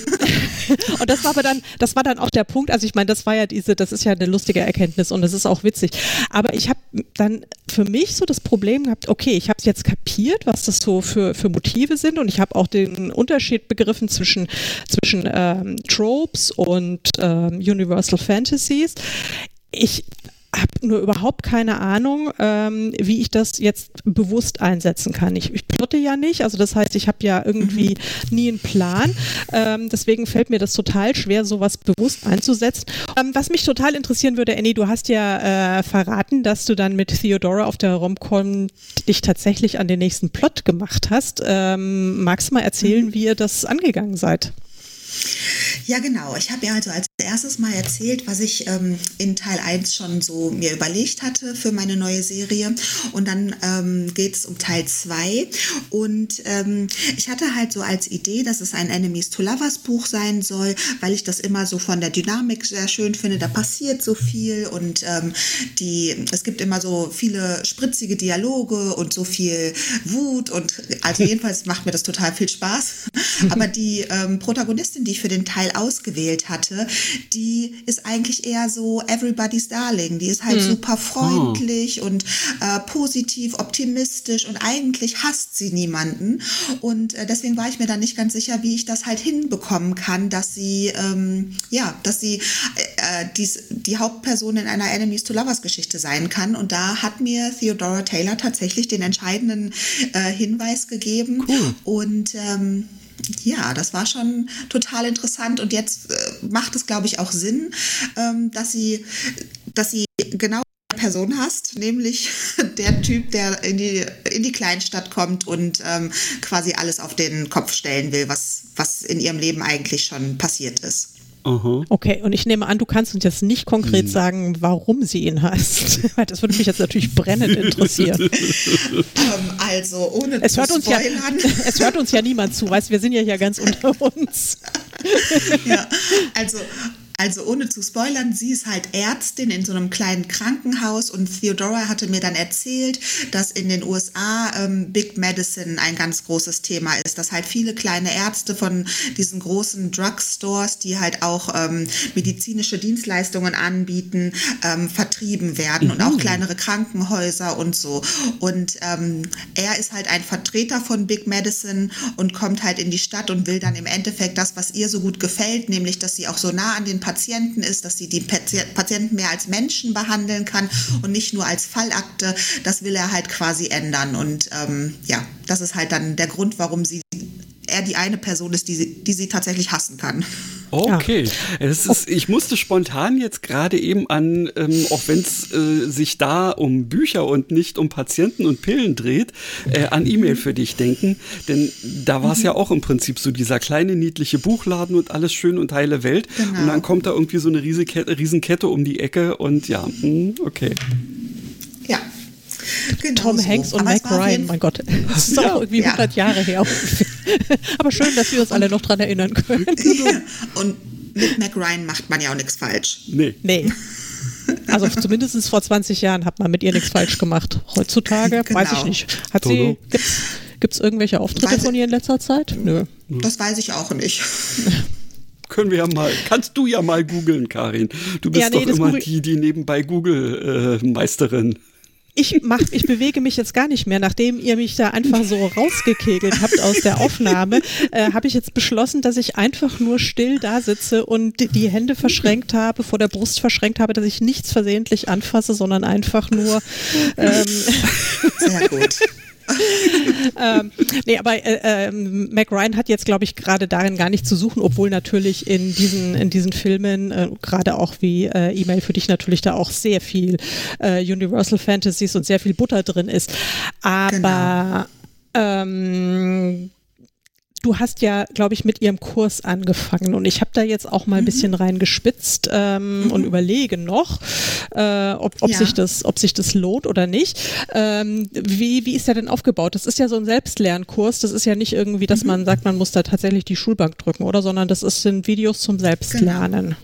[LAUGHS] und das war aber dann, das war dann auch der Punkt. Also ich meine, das war ja diese, das ist ja eine lustige Erkenntnis und das ist auch witzig. Aber ich habe dann für mich so das Problem gehabt, okay, ich habe es jetzt kapiert, was das so für, für Motive sind und ich habe auch den Unterschied begriffen zwischen, zwischen ähm, Tropes und ähm, Universal Fantasies. Ich habe nur überhaupt keine Ahnung, ähm, wie ich das jetzt bewusst einsetzen kann. Ich, ich plotte ja nicht, also das heißt, ich habe ja irgendwie mhm. nie einen Plan. Ähm, deswegen fällt mir das total schwer, sowas bewusst einzusetzen. Ähm, was mich total interessieren würde, Annie, du hast ja äh, verraten, dass du dann mit Theodora auf der Romcom dich tatsächlich an den nächsten Plot gemacht hast. Ähm, magst du mal erzählen, mhm. wie ihr das angegangen seid? Ja, genau. Ich habe ja also als erstes mal erzählt, was ich ähm, in Teil 1 schon so mir überlegt hatte für meine neue Serie. Und dann ähm, geht es um Teil 2. Und ähm, ich hatte halt so als Idee, dass es ein Enemies to Lovers Buch sein soll, weil ich das immer so von der Dynamik sehr schön finde. Da passiert so viel und ähm, die, es gibt immer so viele spritzige Dialoge und so viel Wut. Und also [LAUGHS] jedenfalls macht mir das total viel Spaß. Aber die ähm, Protagonistin, die ich für den Teil ausgewählt hatte, die ist eigentlich eher so everybody's darling. Die ist halt hm. super freundlich oh. und äh, positiv, optimistisch und eigentlich hasst sie niemanden. Und äh, deswegen war ich mir dann nicht ganz sicher, wie ich das halt hinbekommen kann, dass sie, ähm, ja, dass sie äh, äh dies, die Hauptperson in einer Enemies to Lovers Geschichte sein kann. Und da hat mir Theodora Taylor tatsächlich den entscheidenden äh, Hinweis gegeben. Cool. Und ähm, ja, das war schon total interessant und jetzt äh, macht es, glaube ich, auch Sinn, ähm, dass sie, dass sie genau Person hast, nämlich [LAUGHS] der Typ, der in die, in die Kleinstadt kommt und ähm, quasi alles auf den Kopf stellen will, was, was in ihrem Leben eigentlich schon passiert ist. Aha. Okay, und ich nehme an, du kannst uns jetzt nicht konkret hm. sagen, warum sie ihn hasst. [LAUGHS] Das würde mich jetzt natürlich brennend interessieren. ähm, also, ohne es hört zu uns spoilern. Ja, [LAUGHS] es hört uns ja niemand zu, weißt wir sind ja hier ganz unter uns. [LAUGHS] ja, also also ohne zu spoilern, sie ist halt Ärztin in so einem kleinen Krankenhaus und Theodora hatte mir dann erzählt, dass in den USA ähm, Big Medicine ein ganz großes Thema ist, dass halt viele kleine Ärzte von diesen großen Drugstores, die halt auch ähm, medizinische Dienstleistungen anbieten, ähm, vertrieben werden mhm. und auch mhm. kleinere Krankenhäuser und so. Und ähm, er ist halt ein Vertreter von Big Medicine und kommt halt in die Stadt und will dann im Endeffekt das, was ihr so gut gefällt, nämlich dass sie auch so nah an den Patienten Patienten ist, dass sie die Patienten mehr als Menschen behandeln kann und nicht nur als Fallakte. Das will er halt quasi ändern. Und ähm, ja, das ist halt dann der Grund, warum sie er die eine Person ist, die sie, die sie tatsächlich hassen kann. Okay, ja. ist, ich musste spontan jetzt gerade eben an, ähm, auch wenn es äh, sich da um Bücher und nicht um Patienten und Pillen dreht, äh, an E-Mail für dich denken. Denn da war es ja auch im Prinzip so dieser kleine niedliche Buchladen und alles schön und heile Welt. Genau. Und dann kommt da irgendwie so eine Riesenkette, Riesenkette um die Ecke und ja, hm, okay. Ja, Genau Tom so. Hanks und Mac Ryan, mein Gott. [LAUGHS] Das ist ja, auch irgendwie ja. 100 Jahre her. [LAUGHS] Aber schön, dass wir uns alle noch dran erinnern können. [LAUGHS] Ja. Und mit Mac Ryan macht man ja auch nichts falsch. Nee. Nee. Also zumindest vor 20 Jahren hat man mit ihr nichts falsch gemacht. Heutzutage genau. weiß ich nicht. Hat sie, gibt es irgendwelche Auftritte weiß von ihr in letzter Zeit? Nö. Das weiß ich auch nicht. können wir ja mal, kannst du ja mal googeln, Karin. Du bist ja, nee, doch immer die, die nebenbei Google-Meisterin. Äh, ich mach, ich bewege mich jetzt gar nicht mehr, nachdem ihr mich da einfach so rausgekegelt habt aus der Aufnahme, äh, habe ich jetzt beschlossen, dass ich einfach nur still da sitze und die, Hände verschränkt habe, vor der Brust verschränkt habe, dass ich nichts versehentlich anfasse, sondern einfach nur ähm, Sehr gut. Ähm, nee, aber äh, äh, Mac Ryan hat jetzt, glaube ich, gerade darin gar nicht zu suchen, obwohl natürlich in diesen, in diesen Filmen, äh, gerade auch wie äh, E-Mail für dich natürlich da auch sehr viel äh, Universal Fantasies und sehr viel Butter drin ist. Aber genau. ähm, du hast ja, glaube ich, mit ihrem Kurs angefangen und ich habe da jetzt auch mal ein mhm. bisschen reingespitzt ähm, mhm. und überlege noch, äh, ob, ob, ja. sich das, ob sich das lohnt oder nicht. Ähm, wie, wie ist der denn aufgebaut? Das ist ja so ein Selbstlernkurs. Das ist ja nicht irgendwie, dass mhm. man sagt, man muss da tatsächlich die Schulbank drücken, oder? Sondern das ist, sind Videos zum Selbstlernen. Genau.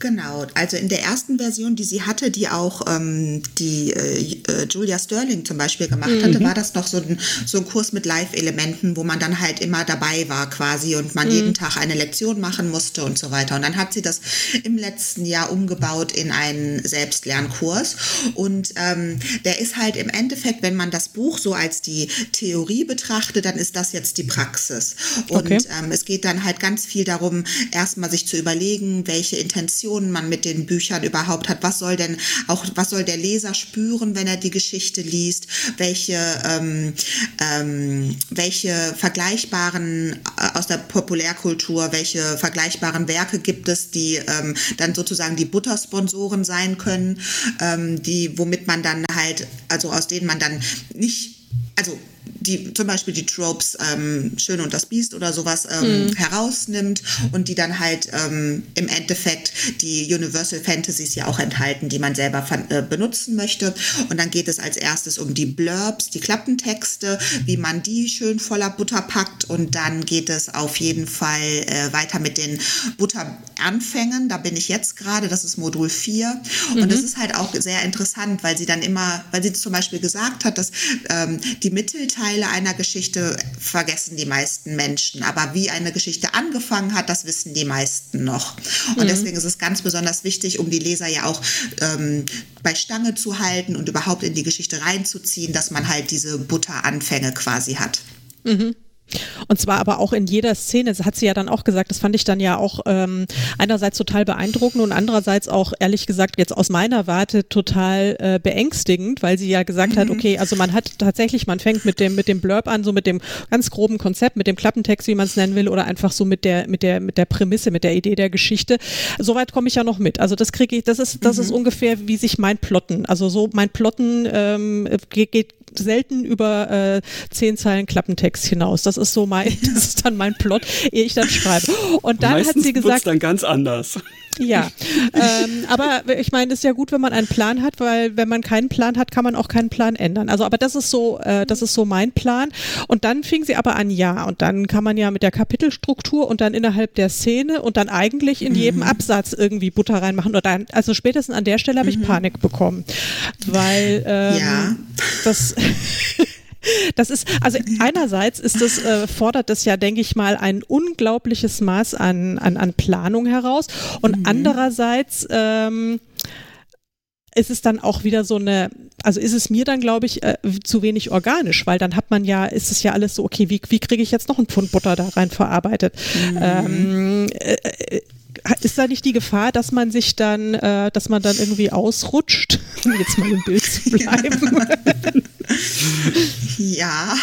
Genau, also in der ersten Version, die sie hatte, die auch ähm, die äh, äh Julia Sterling zum Beispiel gemacht mhm. hatte, war das noch so ein, so ein Kurs mit Live-Elementen, wo man dann halt immer dabei war quasi und man mhm. jeden Tag eine Lektion machen musste und so weiter. Und dann hat sie das im letzten Jahr umgebaut in einen Selbstlernkurs. Und ähm, der ist halt im Endeffekt, wenn man das Buch so als die Theorie betrachtet, dann ist das jetzt die Praxis. Und okay. ähm, es geht dann halt ganz viel darum, erstmal sich zu überlegen, welche Intentionen man mit den Büchern überhaupt hat. Was soll denn auch, was soll der Leser spüren, wenn er die Geschichte liest? Welche, ähm, ähm, welche vergleichbaren äh, aus der Populärkultur, welche vergleichbaren Werke gibt es, die ähm, dann sozusagen die Buttersponsoren sein können, ähm, die, womit man dann halt, also aus denen man dann nicht, also die zum Beispiel die Tropes ähm, Schön und das Biest oder sowas ähm, mhm. herausnimmt und die dann halt ähm, im Endeffekt die Universal Fantasies ja auch enthalten, die man selber äh, benutzen möchte. Und dann geht es als erstes um die Blurbs, die Klappentexte, wie man die schön voller Butter packt. Und dann geht es auf jeden Fall äh, weiter mit den Butteranfängen. Da bin ich jetzt gerade, das ist Modul 4. Mhm. Und das ist halt auch sehr interessant, weil sie dann immer, weil sie zum Beispiel gesagt hat, dass ähm, die Mittelteile Teile einer Geschichte vergessen die meisten Menschen. Aber wie eine Geschichte angefangen hat, das wissen die meisten noch. Und mhm. deswegen ist es ganz besonders wichtig, um die Leser ja auch ähm, bei Stange zu halten und überhaupt in die Geschichte reinzuziehen, dass man halt diese Butteranfänge quasi hat. Mhm. Und zwar aber auch in jeder Szene, das hat sie ja dann auch gesagt, das fand ich dann ja auch ähm, einerseits total beeindruckend und andererseits auch ehrlich gesagt jetzt aus meiner Warte total äh, beängstigend, weil sie ja gesagt mhm. hat, okay, also man hat tatsächlich, man fängt mit dem mit dem Blurb an, so mit dem ganz groben Konzept, mit dem Klappentext, wie man es nennen will, oder einfach so mit der mit der mit der Prämisse, mit der Idee der Geschichte. Soweit komme ich ja noch mit. Also das kriege ich, das ist das mhm. ist ungefähr wie sich mein Plotten, also so mein Plotten ähm, geht, geht selten über äh, zehn Zeilen Klappentext hinaus. Das ist so mein, [LAUGHS] das ist dann mein Plot, ehe ich dann schreibe. Und dann Meistens hat sie gesagt, dann ganz anders. Ja, [LAUGHS] ähm, aber ich meine, es ist ja gut, wenn man einen Plan hat, weil wenn man keinen Plan hat, kann man auch keinen Plan ändern. Also, aber das ist so, äh, das ist so mein Plan. Und dann fing sie aber an, ja, und dann kann man ja mit der Kapitelstruktur und dann innerhalb der Szene und dann eigentlich in jedem mhm. Absatz irgendwie Butter reinmachen. Oder dann, also spätestens an der Stelle habe ich mhm. Panik bekommen, weil ähm, ja. das [LAUGHS] Das ist, also einerseits ist das, äh, fordert das ja, denke ich mal, ein unglaubliches Maß an, an, an Planung heraus. Und mhm. andererseits ähm, ist es dann auch wieder so eine, also ist es mir dann, glaube ich, äh, zu wenig organisch, weil dann hat man ja, ist es ja alles so, okay, wie, wie kriege ich jetzt noch einen Pfund Butter da rein verarbeitet? Mhm. Ähm, äh, äh ist da nicht die Gefahr, dass man sich dann, äh, dass man dann irgendwie ausrutscht, [LAUGHS] um jetzt mal im Bild zu bleiben? [LAUGHS] [LAUGHS] [LAUGHS] ja,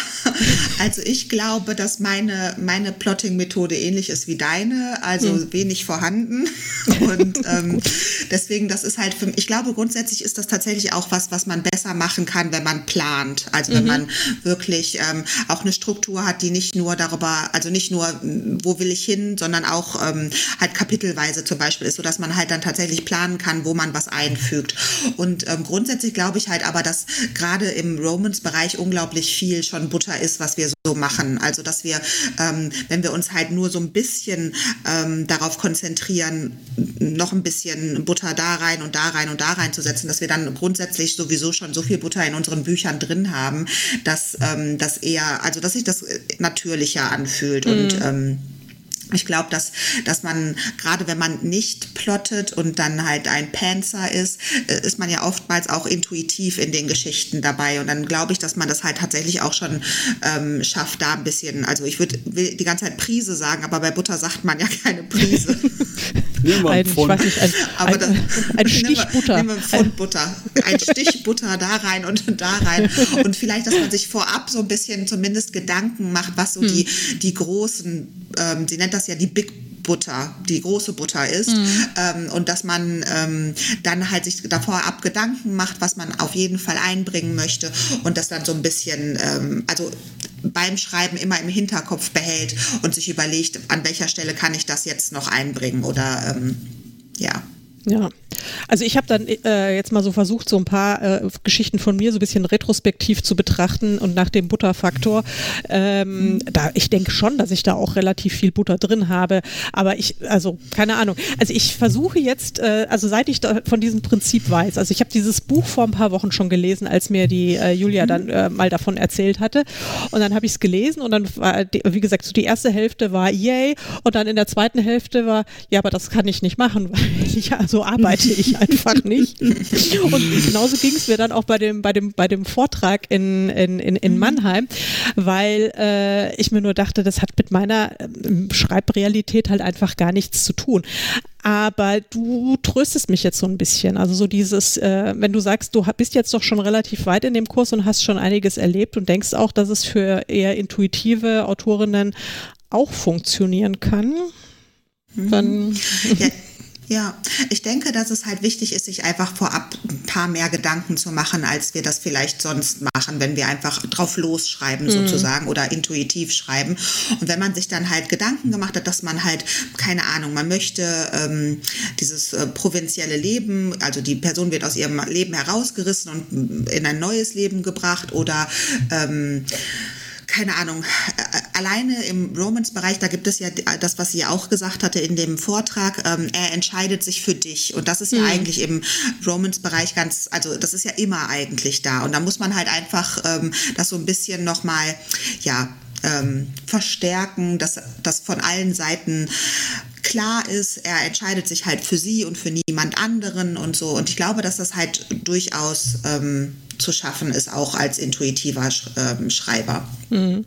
also ich glaube, dass meine, meine Plotting-Methode ähnlich ist wie deine, also hm. wenig vorhanden. [LAUGHS] Und ähm, deswegen, das ist halt für mich, ich glaube, grundsätzlich ist das tatsächlich auch was, was man besser machen kann, wenn man plant. Also wenn mhm. man wirklich ähm, auch eine Struktur hat, die nicht nur darüber, also nicht nur, wo will ich hin, sondern auch ähm, halt kapitelweise zum Beispiel ist, sodass man halt dann tatsächlich planen kann, wo man was einfügt. Und ähm, grundsätzlich glaube ich halt aber, dass gerade im Romans-Bereich unglaublich viel schon Butter ist, was wir so machen. Also dass wir, ähm, wenn wir uns halt nur so ein bisschen ähm, darauf konzentrieren, noch ein bisschen Butter da rein und da rein und da rein zu setzen, dass wir dann grundsätzlich sowieso schon so viel Butter in unseren Büchern drin haben, dass ähm, das eher, also dass sich das natürlicher anfühlt mm. und ähm, ich glaube, dass, dass man, gerade wenn man nicht plottet und dann halt ein Panzer ist, äh, ist man ja oftmals auch intuitiv in den Geschichten dabei. Und dann glaube ich, dass man das halt tatsächlich auch schon ähm, schafft, da ein bisschen, also ich würde die ganze Zeit Prise sagen, aber bei Butter sagt man ja [LAUGHS] keine Prise. [LAUGHS] Nehmen wir ein, Pfund. Nicht, ein, aber ein, das, ein [LAUGHS] Stich Butter. Nehmen wir Pfund Butter. Ein Stich Butter da rein und da rein. Und vielleicht, dass man sich vorab so ein bisschen zumindest Gedanken macht, was so hm. die, die großen, ähm, sie nennt das ja die Big Butter, die große Butter ist. Mhm. Ähm, und dass man ähm, dann halt sich davor ab Gedanken macht, was man auf jeden Fall einbringen möchte und das dann so ein bisschen, ähm, also beim Schreiben immer im Hinterkopf behält und sich überlegt, an welcher Stelle kann ich das jetzt noch einbringen oder ähm, ja. Ja, also ich habe dann äh, jetzt mal so versucht, so ein paar äh, Geschichten von mir so ein bisschen retrospektiv zu betrachten und nach dem Butterfaktor. Ähm, da ich denke schon, dass ich da auch relativ viel Butter drin habe, aber ich, also keine Ahnung. Also ich versuche jetzt, äh, also seit ich von diesem Prinzip weiß, also ich habe dieses Buch vor ein paar Wochen schon gelesen, als mir die äh, Julia dann äh, mal davon erzählt hatte, und dann habe ich es gelesen und dann war, wie gesagt, so die erste Hälfte war yay und dann in der zweiten Hälfte war, ja, aber das kann ich nicht machen, [LAUGHS] weil ich also so arbeite ich [LAUGHS] einfach nicht. Und genauso ging es mir dann auch bei dem, bei dem, bei dem Vortrag in, in, in, in Mannheim, weil äh, ich mir nur dachte, das hat mit meiner äh, Schreibrealität halt einfach gar nichts zu tun. Aber du tröstest mich jetzt so ein bisschen. Also so dieses, äh, wenn du sagst, du bist jetzt doch schon relativ weit in dem Kurs und hast schon einiges erlebt und denkst auch, dass es für eher intuitive Autorinnen auch funktionieren kann, dann. Ja. Ja, ich denke, dass es halt wichtig ist, sich einfach vorab ein paar mehr Gedanken zu machen, als wir das vielleicht sonst machen, wenn wir einfach drauf losschreiben mhm. sozusagen oder intuitiv schreiben. Und wenn man sich dann halt Gedanken gemacht hat, dass man halt, keine Ahnung, man möchte ähm, dieses äh, provinzielle Leben, also die Person wird aus ihrem Leben herausgerissen und in ein neues Leben gebracht oder ähm, keine Ahnung, äh, alleine im Romance-Bereich, da gibt es ja das, was sie auch gesagt hatte in dem Vortrag, ähm, er entscheidet sich für dich. Und das ist ja mhm. eigentlich im Romance-Bereich ganz, also das ist ja immer eigentlich da. Und da muss man halt einfach ähm, das so ein bisschen nochmal, ja, ähm, verstärken, dass das von allen Seiten klar ist, er entscheidet sich halt für sie und für niemand anderen und so. Und ich glaube, dass das halt durchaus ähm, zu schaffen ist, auch als intuitiver ähm, Schreiber. Mhm.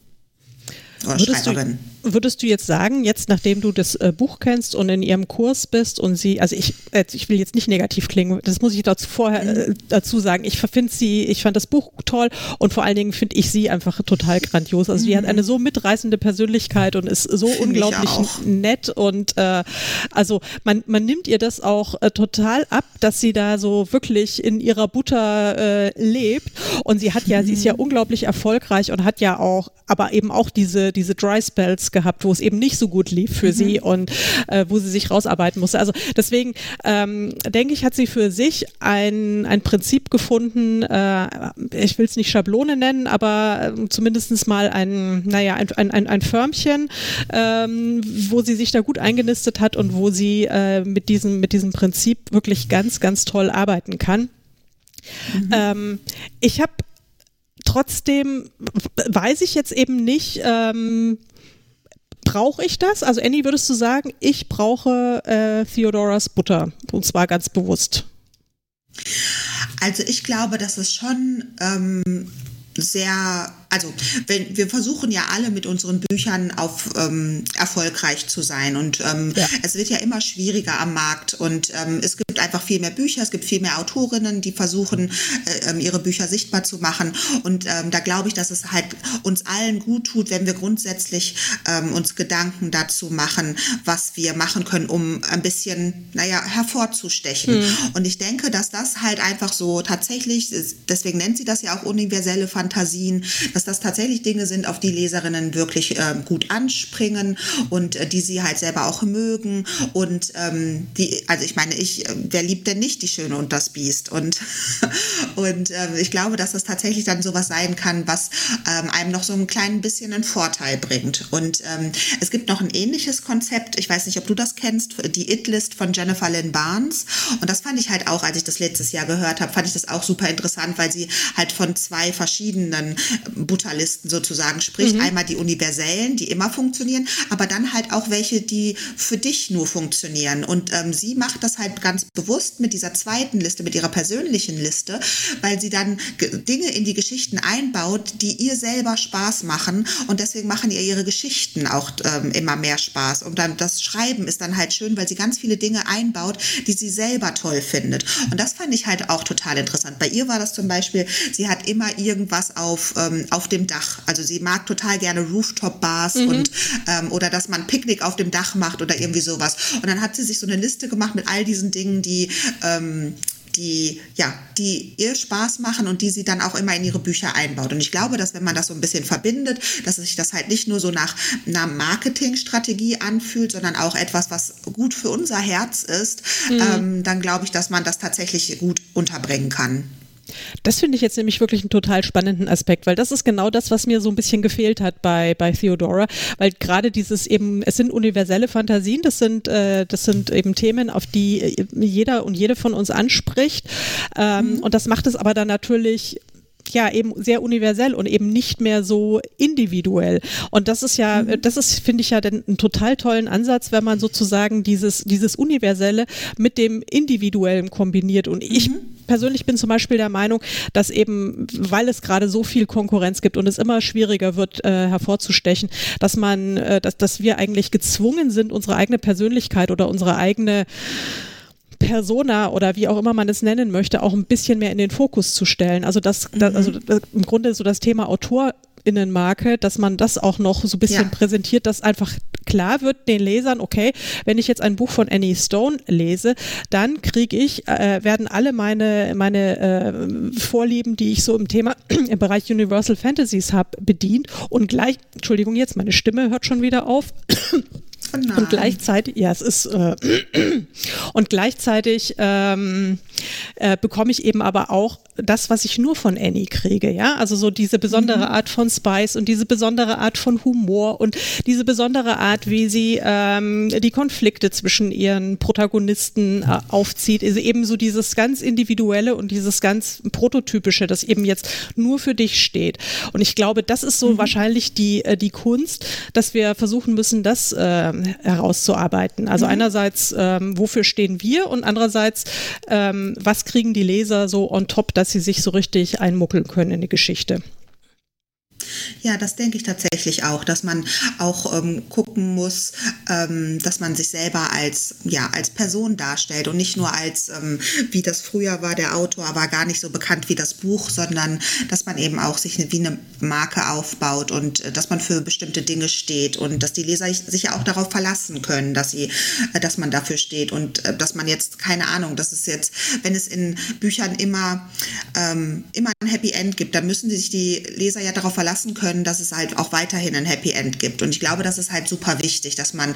Oder Würdest Schreiberin. Du, würdest du jetzt sagen, jetzt nachdem du das äh, Buch kennst und in ihrem Kurs bist und sie, also ich, äh, ich will jetzt nicht negativ klingen, das muss ich dazu vorher äh, dazu sagen. Ich finde sie, ich fand das Buch toll und vor allen Dingen finde ich sie einfach total grandios. Also mhm. die hat eine so mitreißende Persönlichkeit und ist so find unglaublich nett und äh, also man, man nimmt ihr das auch äh, total ab, dass sie da so wirklich in ihrer Butter äh, lebt und sie hat ja, mhm. sie ist ja mhm. unglaublich erfolgreich und hat ja auch, aber eben auch diese, diese Dry Spells gehabt, wo es eben nicht so gut lief für mhm. sie und äh, wo sie sich rausarbeiten musste. Also deswegen ähm, denke ich, hat sie für sich ein, ein Prinzip gefunden, äh, ich will es nicht Schablone nennen, aber äh, zumindest mal ein, naja, ein, ein, ein, ein Förmchen, ähm, wo sie sich da gut eingenistet hat und wo sie äh, mit, diesem, mit diesem Prinzip wirklich ganz, ganz toll arbeiten kann. Mhm. Ähm, ich habe trotzdem weiß ich jetzt eben nicht, ähm, brauche ich das? Also Annie, würdest du sagen, ich brauche äh, Theodoras Butter und zwar ganz bewusst? Also ich glaube, dass es schon ähm, sehr also wenn, wir versuchen ja alle mit unseren Büchern auf ähm, erfolgreich zu sein und ähm, ja. es wird ja immer schwieriger am Markt und ähm, es gibt einfach viel mehr Bücher, es gibt viel mehr Autorinnen, die versuchen äh, ähm, ihre Bücher sichtbar zu machen und ähm, da glaube ich, dass es halt uns allen gut tut, wenn wir grundsätzlich ähm, uns Gedanken dazu machen, was wir machen können, um ein bisschen, naja, hervorzustechen. Mhm. Und ich denke, dass das halt einfach so tatsächlich, deswegen nennt sie das ja auch universelle Fantasien, dass das tatsächlich Dinge sind, auf die Leserinnen wirklich äh, gut anspringen und äh, die sie halt selber auch mögen. Und ähm, die, also ich meine, ich, äh, wer liebt denn nicht die Schöne und das Biest? Und, [LAUGHS] und äh, ich glaube, dass das tatsächlich dann sowas sein kann, was ähm, einem noch so ein klein bisschen einen Vorteil bringt. Und ähm, es gibt noch ein ähnliches Konzept, ich weiß nicht, ob du das kennst, die It-List von Jennifer Lynn Barnes. Und das fand ich halt auch, als ich das letztes Jahr gehört habe, fand ich das auch super interessant, weil sie halt von zwei verschiedenen Butterlisten sozusagen spricht. Mhm. Einmal die universellen, die immer funktionieren, aber dann halt auch welche, die für dich nur funktionieren. Und ähm, sie macht das halt ganz bewusst mit dieser zweiten Liste, mit ihrer persönlichen Liste, weil sie dann Dinge in die Geschichten einbaut, die ihr selber Spaß machen. Und deswegen machen ihr ihre Geschichten auch ähm, immer mehr Spaß. Und dann das Schreiben ist dann halt schön, weil sie ganz viele Dinge einbaut, die sie selber toll findet. Und das fand ich halt auch total interessant. Bei ihr war das zum Beispiel, sie hat immer irgendwas auf, ähm, auf dem Dach. Also sie mag total gerne Rooftop-Bars mhm. und ähm, oder dass man Picknick auf dem Dach macht oder irgendwie sowas. Und dann hat sie sich so eine Liste gemacht mit all diesen Dingen, die ähm, die, ja, die ihr Spaß machen und die sie dann auch immer in ihre Bücher einbaut. Und ich glaube, dass wenn man das so ein bisschen verbindet, dass sich das halt nicht nur so nach einer Marketingstrategie anfühlt, sondern auch etwas, was gut für unser Herz ist, mhm. ähm, dann glaube ich, dass man das tatsächlich gut unterbringen kann. Das finde ich jetzt nämlich wirklich einen total spannenden Aspekt, weil das ist genau das, was mir so ein bisschen gefehlt hat bei, bei Theodora, weil gerade dieses eben, es sind universelle Fantasien, das sind, äh, das sind eben Themen, auf die äh, jeder und jede von uns anspricht ähm, mhm. und das macht es aber dann natürlich ja eben sehr universell und eben nicht mehr so individuell. Und das ist ja, mhm. das ist, finde ich ja den, einen total tollen Ansatz, wenn man sozusagen dieses, dieses Universelle mit dem Individuellen kombiniert. Und ich mhm. Persönlich bin zum Beispiel der Meinung, dass eben, weil es gerade so viel Konkurrenz gibt und es immer schwieriger wird, äh, hervorzustechen, dass man, äh, dass, dass wir eigentlich gezwungen sind, unsere eigene Persönlichkeit oder unsere eigene Persona oder wie auch immer man es nennen möchte, auch ein bisschen mehr in den Fokus zu stellen. Also das, mhm. das also das, im Grunde so das Thema Autor Innenmarke, dass man das auch noch so ein bisschen ja. präsentiert, dass einfach klar wird den Lesern, okay, wenn ich jetzt ein Buch von Annie Stone lese, dann kriege ich, äh, werden alle meine, meine äh, Vorlieben, die ich so im Thema, [CLEARS THROAT] im Bereich Universal Fantasies habe, bedient und gleich, Entschuldigung, jetzt meine Stimme hört schon wieder auf. Oh und gleichzeitig, ja, es ist, äh, [CLEARS THROAT] und gleichzeitig ähm, äh, bekomme ich eben aber auch das, was ich nur von Annie kriege, ja, also so diese besondere mhm. Art von Spice und diese besondere Art von Humor und diese besondere Art, wie sie ähm, die Konflikte zwischen ihren Protagonisten äh, aufzieht, ist eben so dieses ganz individuelle und dieses ganz prototypische, das eben jetzt nur für dich steht. Und ich glaube, das ist so mhm. wahrscheinlich die äh, die Kunst, dass wir versuchen müssen, das äh, herauszuarbeiten. Also mhm. einerseits, ähm, wofür stehen wir und andererseits, ähm, was kriegen die Leser so on top, dass sie sich so richtig einmuckeln können in die Geschichte. Ja, das denke ich tatsächlich auch, dass man auch ähm, gucken muss, ähm, dass man sich selber als, ja, als Person darstellt und nicht nur als, ähm, wie das früher war, der Autor war gar nicht so bekannt wie das Buch, sondern dass man eben auch sich wie eine Marke aufbaut und äh, dass man für bestimmte Dinge steht und dass die Leser sich ja auch darauf verlassen können, dass sie, äh, dass man dafür steht und äh, dass man jetzt, keine Ahnung, dass es jetzt, wenn es in Büchern immer, ähm, immer ein Happy End gibt, dann müssen sich die Leser ja darauf verlassen, verlassen können, dass es halt auch weiterhin ein Happy End gibt. Und ich glaube, das ist halt super wichtig, dass man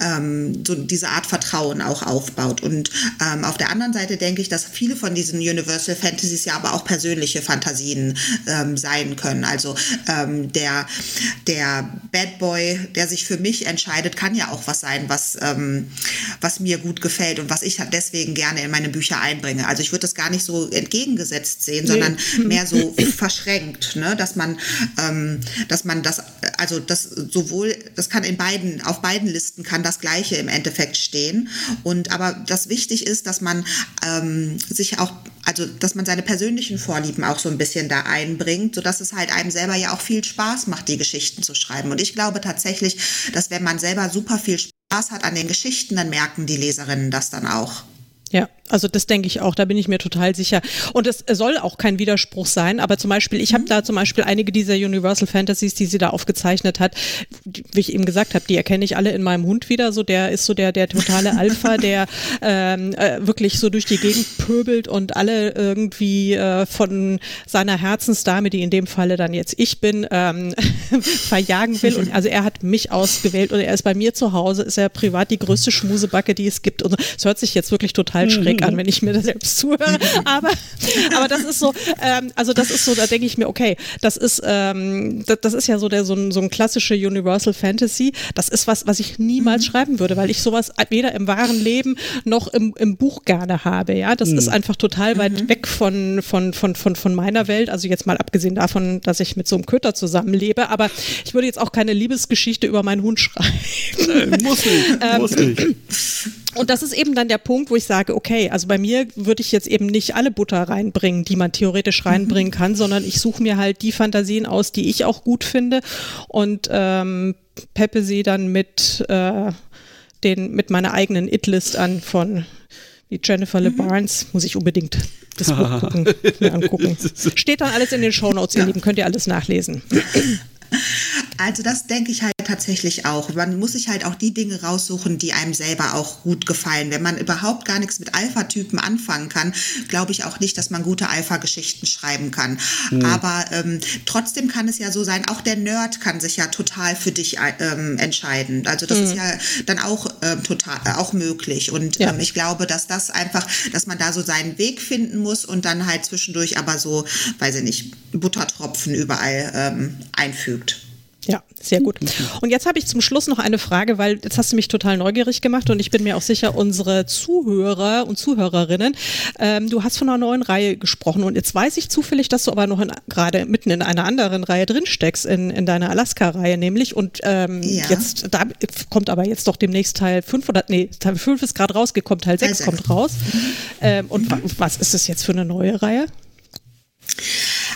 ähm, so diese Art Vertrauen auch aufbaut. Und ähm, auf der anderen Seite denke ich, dass viele von diesen Universal Fantasies ja aber auch persönliche Fantasien ähm, sein können. Also ähm, der, der Bad Boy, der sich für mich entscheidet, kann ja auch was sein, was, ähm, was mir gut gefällt und was ich deswegen gerne in meine Bücher einbringe. Also ich würde das gar nicht so entgegengesetzt sehen, sondern nee. [LAUGHS] mehr so verschränkt, ne? dass man ähm, dass man das, also das sowohl, das kann in beiden, auf beiden Listen kann das Gleiche im Endeffekt stehen. Und aber das wichtig ist, dass man ähm, sich auch, also dass man seine persönlichen Vorlieben auch so ein bisschen da einbringt, sodass es halt einem selber ja auch viel Spaß macht, die Geschichten zu schreiben. Und ich glaube tatsächlich, dass wenn man selber super viel Spaß hat an den Geschichten, dann merken die Leserinnen das dann auch. Ja, also das denke ich auch, da bin ich mir total sicher. Und es soll auch kein Widerspruch sein, aber zum Beispiel, ich habe mhm. da zum Beispiel einige dieser Universal Fantasies, die sie da aufgezeichnet hat, wie ich eben gesagt habe, die erkenne ich alle in meinem Hund wieder. So, der ist so der, der totale [LAUGHS] Alpha, der ähm, äh, wirklich so durch die Gegend pöbelt und alle irgendwie äh, von seiner Herzensdame, die in dem Falle dann jetzt ich bin, ähm, [LAUGHS] verjagen will. Und also er hat mich ausgewählt und er ist bei mir zu Hause, ist er privat die größte Schmusebacke, die es gibt. Und es hört sich jetzt wirklich total schräg schräg an, wenn ich mir das selbst zuhöre. [LAUGHS] Aber, aber das ist so, ähm, also das ist so, da denke ich mir, okay, das ist, ähm, das, das, ist ja so der so ein, so ein klassische Universal Fantasy. Das ist was, was ich niemals mhm. schreiben würde, weil ich sowas weder im wahren Leben noch im, im Buch gerne habe. Ja, das mhm. ist einfach total weit mhm. weg von, von, von, von, von meiner Welt. Also jetzt mal abgesehen davon, dass ich mit so einem Köter zusammenlebe. Aber ich würde jetzt auch keine Liebesgeschichte über meinen Hund schreiben. Äh, muss nicht, [LAUGHS] ähm, muss nicht. Und das ist eben dann der Punkt, wo ich sage, okay, also bei mir würde ich jetzt eben nicht alle Butter reinbringen, die man theoretisch reinbringen mhm. kann, sondern ich suche mir halt die Fantasien aus, die ich auch gut finde und ähm, peppe sie dann mit, äh, den, mit meiner eigenen It-List an von wie Jennifer mhm. LeBarnes, muss ich unbedingt das Buch [LAUGHS] gucken, mir angucken. Steht dann alles in den Shownotes, ihr ja. Lieben, könnt ihr alles nachlesen. Also das denke ich halt tatsächlich auch. Man muss sich halt auch die Dinge raussuchen, die einem selber auch gut gefallen. Wenn man überhaupt gar nichts mit Alpha-Typen anfangen kann, glaube ich auch nicht, dass man gute Alpha-Geschichten schreiben kann. Mhm. Aber ähm, trotzdem kann es ja so sein, auch der Nerd kann sich ja total für dich ähm, entscheiden. Also das mhm. ist ja dann auch ähm, total äh, auch möglich. Und ja. ähm, ich glaube, dass das einfach, dass man da so seinen Weg finden muss und dann halt zwischendurch aber so, weiß ich nicht, Buttertropfen überall ähm, einfügt. Ja, sehr gut. Und jetzt habe ich zum Schluss noch eine Frage, weil jetzt hast du mich total neugierig gemacht und ich bin mir auch sicher, unsere Zuhörer und Zuhörerinnen, ähm, du hast von einer neuen Reihe gesprochen und jetzt weiß ich zufällig, dass du aber noch gerade mitten in einer anderen Reihe drinsteckst, in, in deiner Alaska-Reihe nämlich und ähm, ja. jetzt, da kommt aber jetzt doch demnächst Teil 5 oder, nee, Teil 5 ist gerade rausgekommen, Teil 6 also. kommt raus. Ähm, und mhm. was ist das jetzt für eine neue Reihe?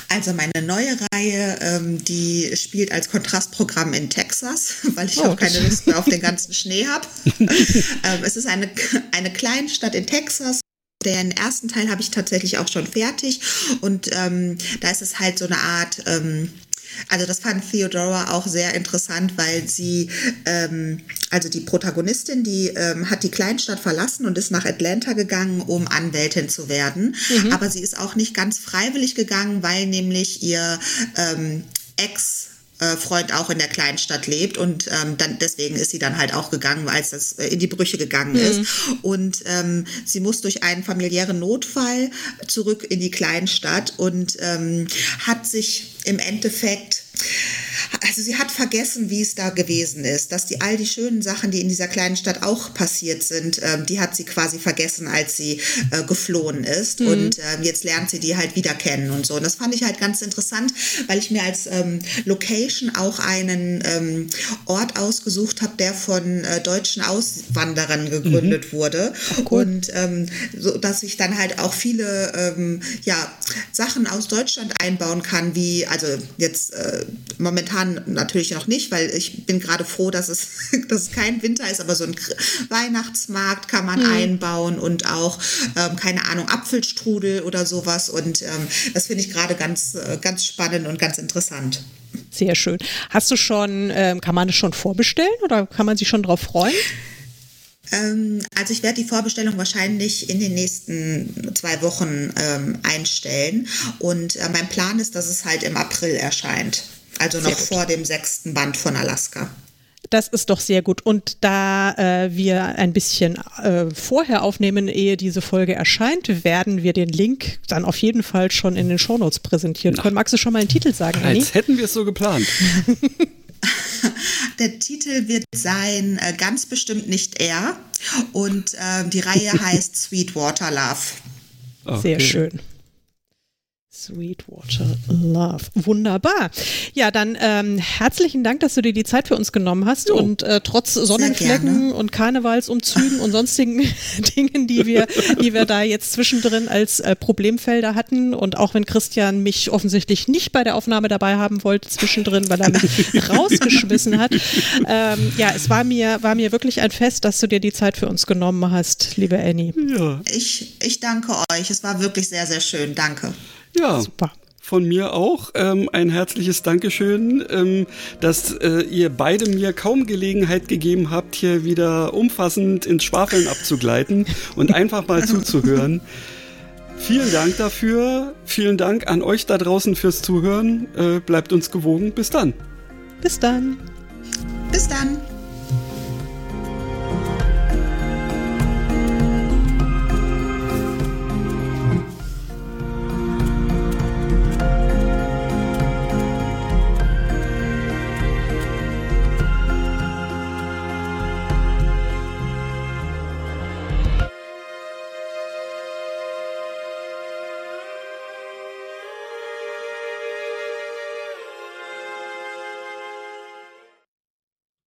Also meine neue Reihe, ähm, die spielt als Kontrastprogramm in Texas, [LAUGHS] weil ich oh, auch keine [LAUGHS] Lust mehr auf den ganzen Schnee habe. [LAUGHS] ähm, es ist eine, eine Kleinstadt in Texas. Den ersten Teil habe ich tatsächlich auch schon fertig und ähm, da ist es halt so eine Art ähm, also das fand Theodora auch sehr interessant, weil sie, ähm, also die Protagonistin, die ähm, hat die Kleinstadt verlassen und ist nach Atlanta gegangen, um Anwältin zu werden. Mhm. Aber sie ist auch nicht ganz freiwillig gegangen, weil nämlich ihr ähm, Ex Freund auch in der Kleinstadt lebt und ähm, dann deswegen ist sie dann halt auch gegangen, als das äh, in die Brüche gegangen mhm. ist. Und ähm, sie muss durch einen familiären Notfall zurück in die Kleinstadt und ähm, hat sich im Endeffekt also sie hat vergessen, wie es da gewesen ist, dass die all die schönen Sachen, die in dieser kleinen Stadt auch passiert sind, ähm, die hat sie quasi vergessen, als sie äh, geflohen ist. Mhm. Und ähm, jetzt lernt sie die halt wieder kennen und so. Und das fand ich halt ganz interessant, weil ich mir als ähm, Location auch einen ähm, Ort ausgesucht habe, der von äh, deutschen Auswanderern gegründet mhm. wurde. cool. Und ähm, so, dass ich dann halt auch viele ähm, ja, Sachen aus Deutschland einbauen kann, wie, also jetzt äh, momentan natürlich noch nicht, weil ich bin gerade froh, dass es, [LAUGHS] dass es kein Winter ist, aber so ein Weihnachtsmarkt kann man mhm. einbauen und auch, ähm, keine Ahnung, Apfelstrudel oder sowas. Und ähm, das finde ich gerade ganz, äh, ganz spannend und ganz interessant. Sehr schön. Hast du schon, ähm, kann man es schon vorbestellen oder kann man sich schon darauf freuen? Ähm, also ich werde die Vorbestellung wahrscheinlich in den nächsten zwei Wochen ähm, einstellen. Und äh, mein Plan ist, dass es halt im April erscheint. Also noch vor dem sechsten Band von Alaska. Das ist doch sehr gut. Und da äh, wir ein bisschen äh, vorher aufnehmen, ehe diese Folge erscheint, werden wir den Link dann auf jeden Fall schon in den Shownotes präsentieren können. Magst du schon mal einen Titel sagen, Annie? Als hätten wir es so geplant. [LAUGHS] Der Titel wird sein äh, ganz bestimmt nicht er und äh, die Reihe [LAUGHS] heißt Sweetwater Love. Okay. Sehr schön. Sweetwater Love. Wunderbar. Ja, dann ähm, herzlichen Dank, dass du dir die Zeit für uns genommen hast oh, und äh, trotz Sonnenflecken und Karnevalsumzügen und sonstigen [LAUGHS] Dingen, die wir, die wir da jetzt zwischendrin als äh, Problemfelder hatten und auch wenn Christian mich offensichtlich nicht bei der Aufnahme dabei haben wollte zwischendrin, weil er mich [LAUGHS] rausgeschmissen hat. Ähm, ja, es war mir, war mir wirklich ein Fest, dass du dir die Zeit für uns genommen hast, liebe Annie. Ja. Ich, ich danke euch. Es war wirklich sehr, sehr schön. Danke. Ja. Super. Von mir auch ähm, ein herzliches Dankeschön, ähm, dass äh, ihr beide mir kaum Gelegenheit gegeben habt, hier wieder umfassend ins Schwafeln abzugleiten [LAUGHS] und einfach mal zuzuhören. Vielen Dank dafür. Vielen Dank an euch da draußen fürs Zuhören. Äh, bleibt uns gewogen. Bis dann. Bis dann. Bis dann.